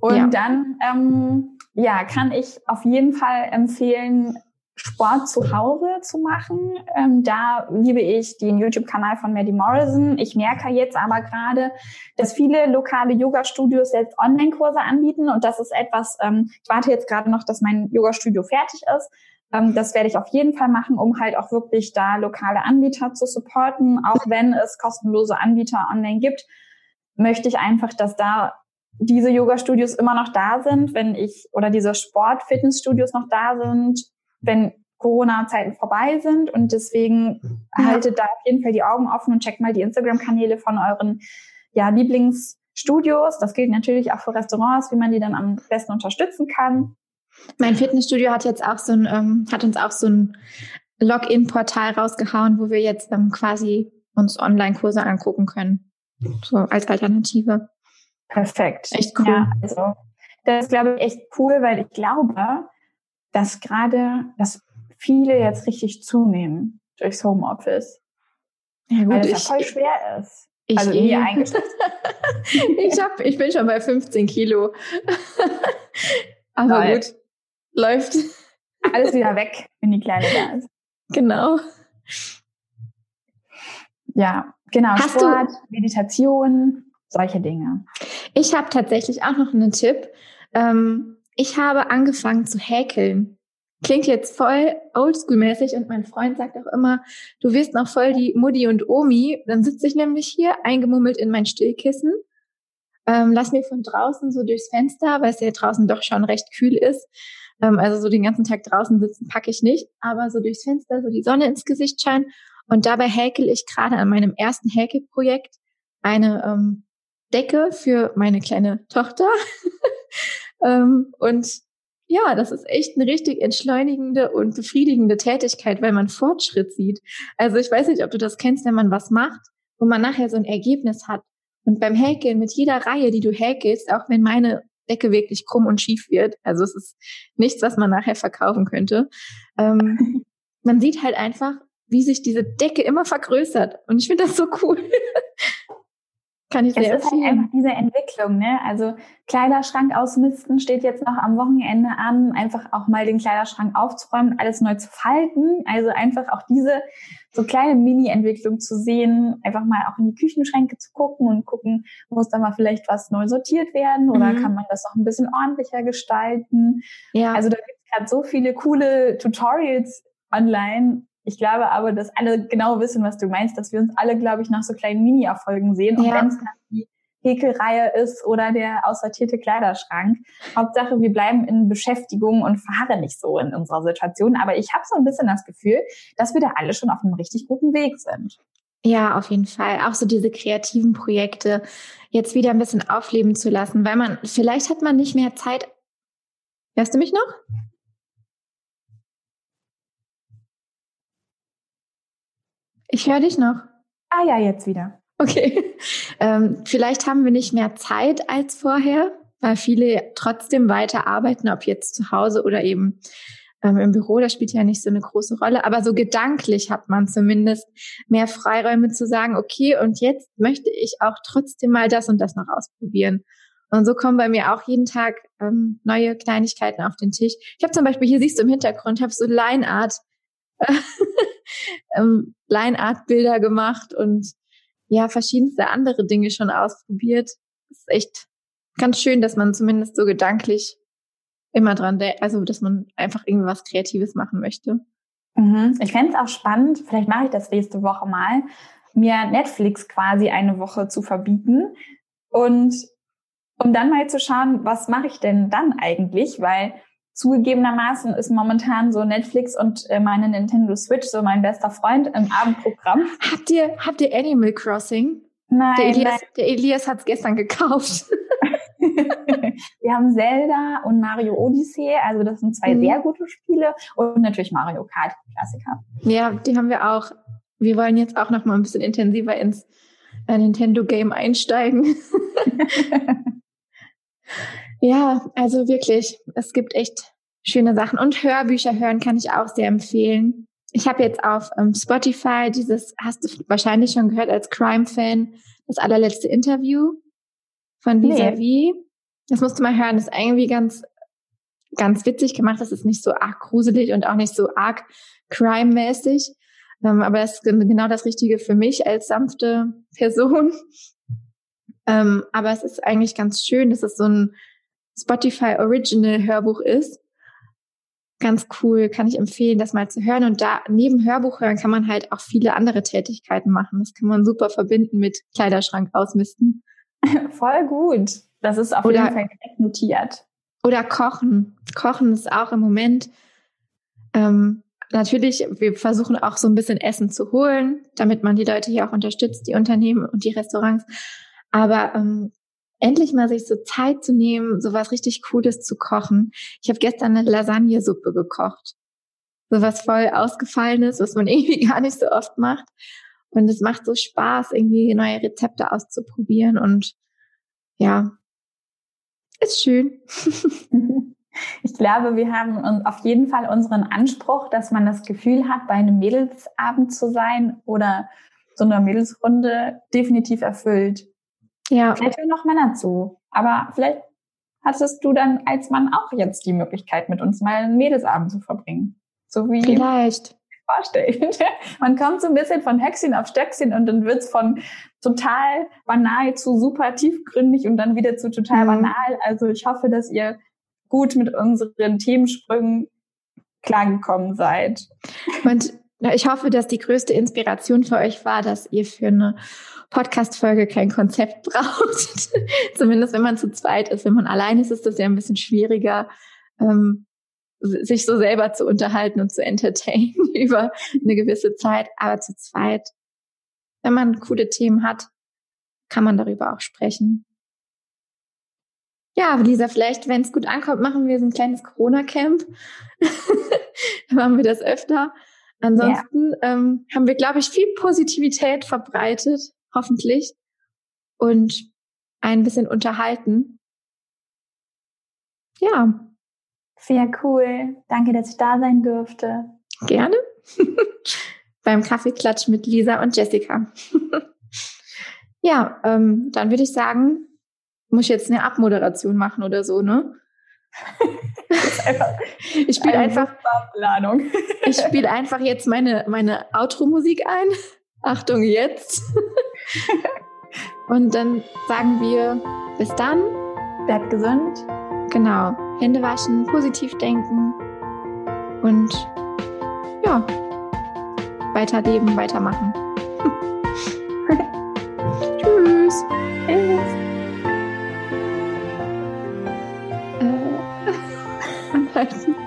Und ja. dann, ähm, ja, kann ich auf jeden Fall empfehlen, Sport zu Hause zu machen. Ähm, da liebe ich den YouTube-Kanal von Maddie Morrison. Ich merke jetzt aber gerade, dass viele lokale Yoga-Studios jetzt Online-Kurse anbieten und das ist etwas, ähm, ich warte jetzt gerade noch, dass mein Yoga-Studio fertig ist. Ähm, das werde ich auf jeden Fall machen, um halt auch wirklich da lokale Anbieter zu supporten. Auch wenn es kostenlose Anbieter online gibt, möchte ich einfach, dass da diese Yoga-Studios immer noch da sind, wenn ich, oder diese Sport-Fitness-Studios noch da sind, wenn Corona-Zeiten vorbei sind. Und deswegen ja. haltet da auf jeden Fall die Augen offen und checkt mal die Instagram-Kanäle von euren ja, Lieblingsstudios. Das gilt natürlich auch für Restaurants, wie man die dann am besten unterstützen kann. Mein Fitnessstudio hat jetzt auch so ein, ähm, hat uns auch so ein Login-Portal rausgehauen, wo wir jetzt ähm, quasi uns Online-Kurse angucken können. So als Alternative. Perfekt. Echt cool. Ja, also das ist, glaube ich, echt cool, weil ich glaube, dass gerade, dass viele jetzt richtig zunehmen durchs Homeoffice. Ja, gut, weil das ich, ja voll schwer ist. Ich also eh. ich, hab, ich bin schon bei 15 Kilo. Aber gut, läuft. Alles wieder weg, wenn die Kleine da ist. Genau. Ja, genau. Hast Sport, du, Meditation, solche Dinge. Ich habe tatsächlich auch noch einen Tipp. Ähm, ich habe angefangen zu häkeln. Klingt jetzt voll oldschool-mäßig und mein Freund sagt auch immer, du wirst noch voll die Mutti und Omi. Dann sitze ich nämlich hier eingemummelt in mein Stillkissen, ähm, lass mir von draußen so durchs Fenster, weil es ja draußen doch schon recht kühl ist. Ähm, also so den ganzen Tag draußen sitzen packe ich nicht, aber so durchs Fenster so die Sonne ins Gesicht scheinen. Und dabei häkel ich gerade an meinem ersten Häkelprojekt eine ähm, Decke für meine kleine Tochter. ähm, und ja, das ist echt eine richtig entschleunigende und befriedigende Tätigkeit, weil man Fortschritt sieht. Also ich weiß nicht, ob du das kennst, wenn man was macht, wo man nachher so ein Ergebnis hat. Und beim Häkeln, mit jeder Reihe, die du häkelst, auch wenn meine Decke wirklich krumm und schief wird, also es ist nichts, was man nachher verkaufen könnte, ähm, man sieht halt einfach, wie sich diese Decke immer vergrößert. Und ich finde das so cool. Kann ich sehr es ist halt einfach diese Entwicklung, ne? Also Kleiderschrank ausmisten steht jetzt noch am Wochenende an, einfach auch mal den Kleiderschrank aufzuräumen, alles neu zu falten. Also einfach auch diese so kleine Mini-Entwicklung zu sehen, einfach mal auch in die Küchenschränke zu gucken und gucken, muss da mal vielleicht was neu sortiert werden oder mhm. kann man das auch ein bisschen ordentlicher gestalten. Ja. Also da gibt es gerade so viele coole Tutorials online, ich glaube aber, dass alle genau wissen, was du meinst, dass wir uns alle, glaube ich, nach so kleinen Mini-Erfolgen sehen. Und ja. wenn es die Häkelreihe ist oder der aussortierte Kleiderschrank. Hauptsache, wir bleiben in Beschäftigung und verharren nicht so in unserer Situation. Aber ich habe so ein bisschen das Gefühl, dass wir da alle schon auf einem richtig guten Weg sind. Ja, auf jeden Fall. Auch so diese kreativen Projekte jetzt wieder ein bisschen aufleben zu lassen, weil man, vielleicht hat man nicht mehr Zeit. Hörst du mich noch? Ich höre dich noch. Ah ja, jetzt wieder. Okay. Ähm, vielleicht haben wir nicht mehr Zeit als vorher, weil viele trotzdem weiter arbeiten, ob jetzt zu Hause oder eben ähm, im Büro. Das spielt ja nicht so eine große Rolle. Aber so gedanklich hat man zumindest mehr Freiräume zu sagen, okay, und jetzt möchte ich auch trotzdem mal das und das noch ausprobieren. Und so kommen bei mir auch jeden Tag ähm, neue Kleinigkeiten auf den Tisch. Ich habe zum Beispiel, hier siehst du im Hintergrund, habe so Line Art ähm, Line-Art-Bilder gemacht und ja, verschiedenste andere Dinge schon ausprobiert. Das ist echt ganz schön, dass man zumindest so gedanklich immer dran denkt, also dass man einfach irgendwie was Kreatives machen möchte. Mhm. Ich fände es auch spannend, vielleicht mache ich das nächste Woche mal, mir Netflix quasi eine Woche zu verbieten und um dann mal zu schauen, was mache ich denn dann eigentlich, weil Zugegebenermaßen ist momentan so Netflix und äh, meine Nintendo Switch so mein bester Freund im Abendprogramm. Habt ihr, habt ihr Animal Crossing? Nein, Der Elias, nein. der Elias hat es gestern gekauft. Wir haben Zelda und Mario Odyssey, also das sind zwei Mhm. sehr gute Spiele und natürlich Mario Kart, Klassiker. ja, die haben wir auch. Wir wollen jetzt auch noch mal ein bisschen intensiver ins äh, Nintendo-Game einsteigen. Ja, also wirklich, es gibt echt schöne Sachen. Und Hörbücher hören kann ich auch sehr empfehlen. Ich habe jetzt auf ähm, Spotify dieses, hast du wahrscheinlich schon gehört als Crime-Fan, das allerletzte Interview von Nee. Vis-a-vis. Das musst du mal hören. Das ist irgendwie ganz, ganz witzig gemacht. Das ist nicht so arg gruselig und auch nicht so arg crime-mäßig. Ähm, aber das ist gen- genau das Richtige für mich als sanfte Person. Ähm, aber es ist eigentlich ganz schön, dass es so ein Spotify Original Hörbuch ist. Ganz cool, kann ich empfehlen, das mal zu hören. Und da neben Hörbuch hören kann man halt auch viele andere Tätigkeiten machen. Das kann man super verbinden mit Kleiderschrank ausmisten. Voll gut. Das ist auf Oder- jeden Fall direkt notiert. Oder kochen. Kochen ist auch im Moment. Ähm, natürlich, wir versuchen auch so ein bisschen Essen zu holen, damit man die Leute hier auch unterstützt, die Unternehmen und die Restaurants. Aber ähm, endlich mal sich so Zeit zu nehmen, so was richtig Cooles zu kochen. Ich habe gestern eine Lasagnesuppe gekocht. So was voll ausgefallenes, was man irgendwie gar nicht so oft macht. Und es macht so Spaß, irgendwie neue Rezepte auszuprobieren. Und ja, ist schön. Ich glaube, wir haben auf jeden Fall unseren Anspruch, dass man das Gefühl hat, bei einem Mädelsabend zu sein oder so einer Mädelsrunde definitiv erfüllt. Ja, Vielleicht hören noch Männer zu, aber vielleicht hattest du dann als Mann auch jetzt die Möglichkeit, mit uns mal einen Mädelsabend zu verbringen. So wie vielleicht. vorstellen. Man kommt so ein bisschen von Höchstchen auf Stöckchen und dann wird's von total banal zu super tiefgründig und dann wieder zu total Mhm. banal. Also ich hoffe, dass ihr gut mit unseren Themensprüngen klargekommen seid. Und ich hoffe, dass die größte Inspiration für euch war, dass ihr für eine Podcast-Folge kein Konzept braucht. Zumindest wenn man zu zweit ist. Wenn man allein ist, ist das ja ein bisschen schwieriger, ähm, sich so selber zu unterhalten und zu entertainen über eine gewisse Zeit. Aber zu zweit, wenn man coole Themen hat, kann man darüber auch sprechen. Ja, Lisa, vielleicht, wenn es gut ankommt, machen wir so ein kleines Corona-Camp. Dann machen wir das öfter. Ansonsten ähm, haben wir, glaube ich, viel Positivität verbreitet, hoffentlich, und ein bisschen unterhalten. Ja, Sehr cool. Danke, dass ich da sein durfte. gerne. Beim Kaffeeklatsch mit Lisa und Jessica. ja, ähm, dann würde ich sagen, muss ich jetzt eine Abmoderation machen oder so, ne? ich spiele einfach, Planung. ich spiele einfach jetzt meine, meine Outro-Musik ein. Achtung, jetzt. Und dann sagen wir bis dann. Bleibt gesund. Genau. Hände waschen, positiv denken und ja, weiterleben, weitermachen. Tschüss. Tschüss. person.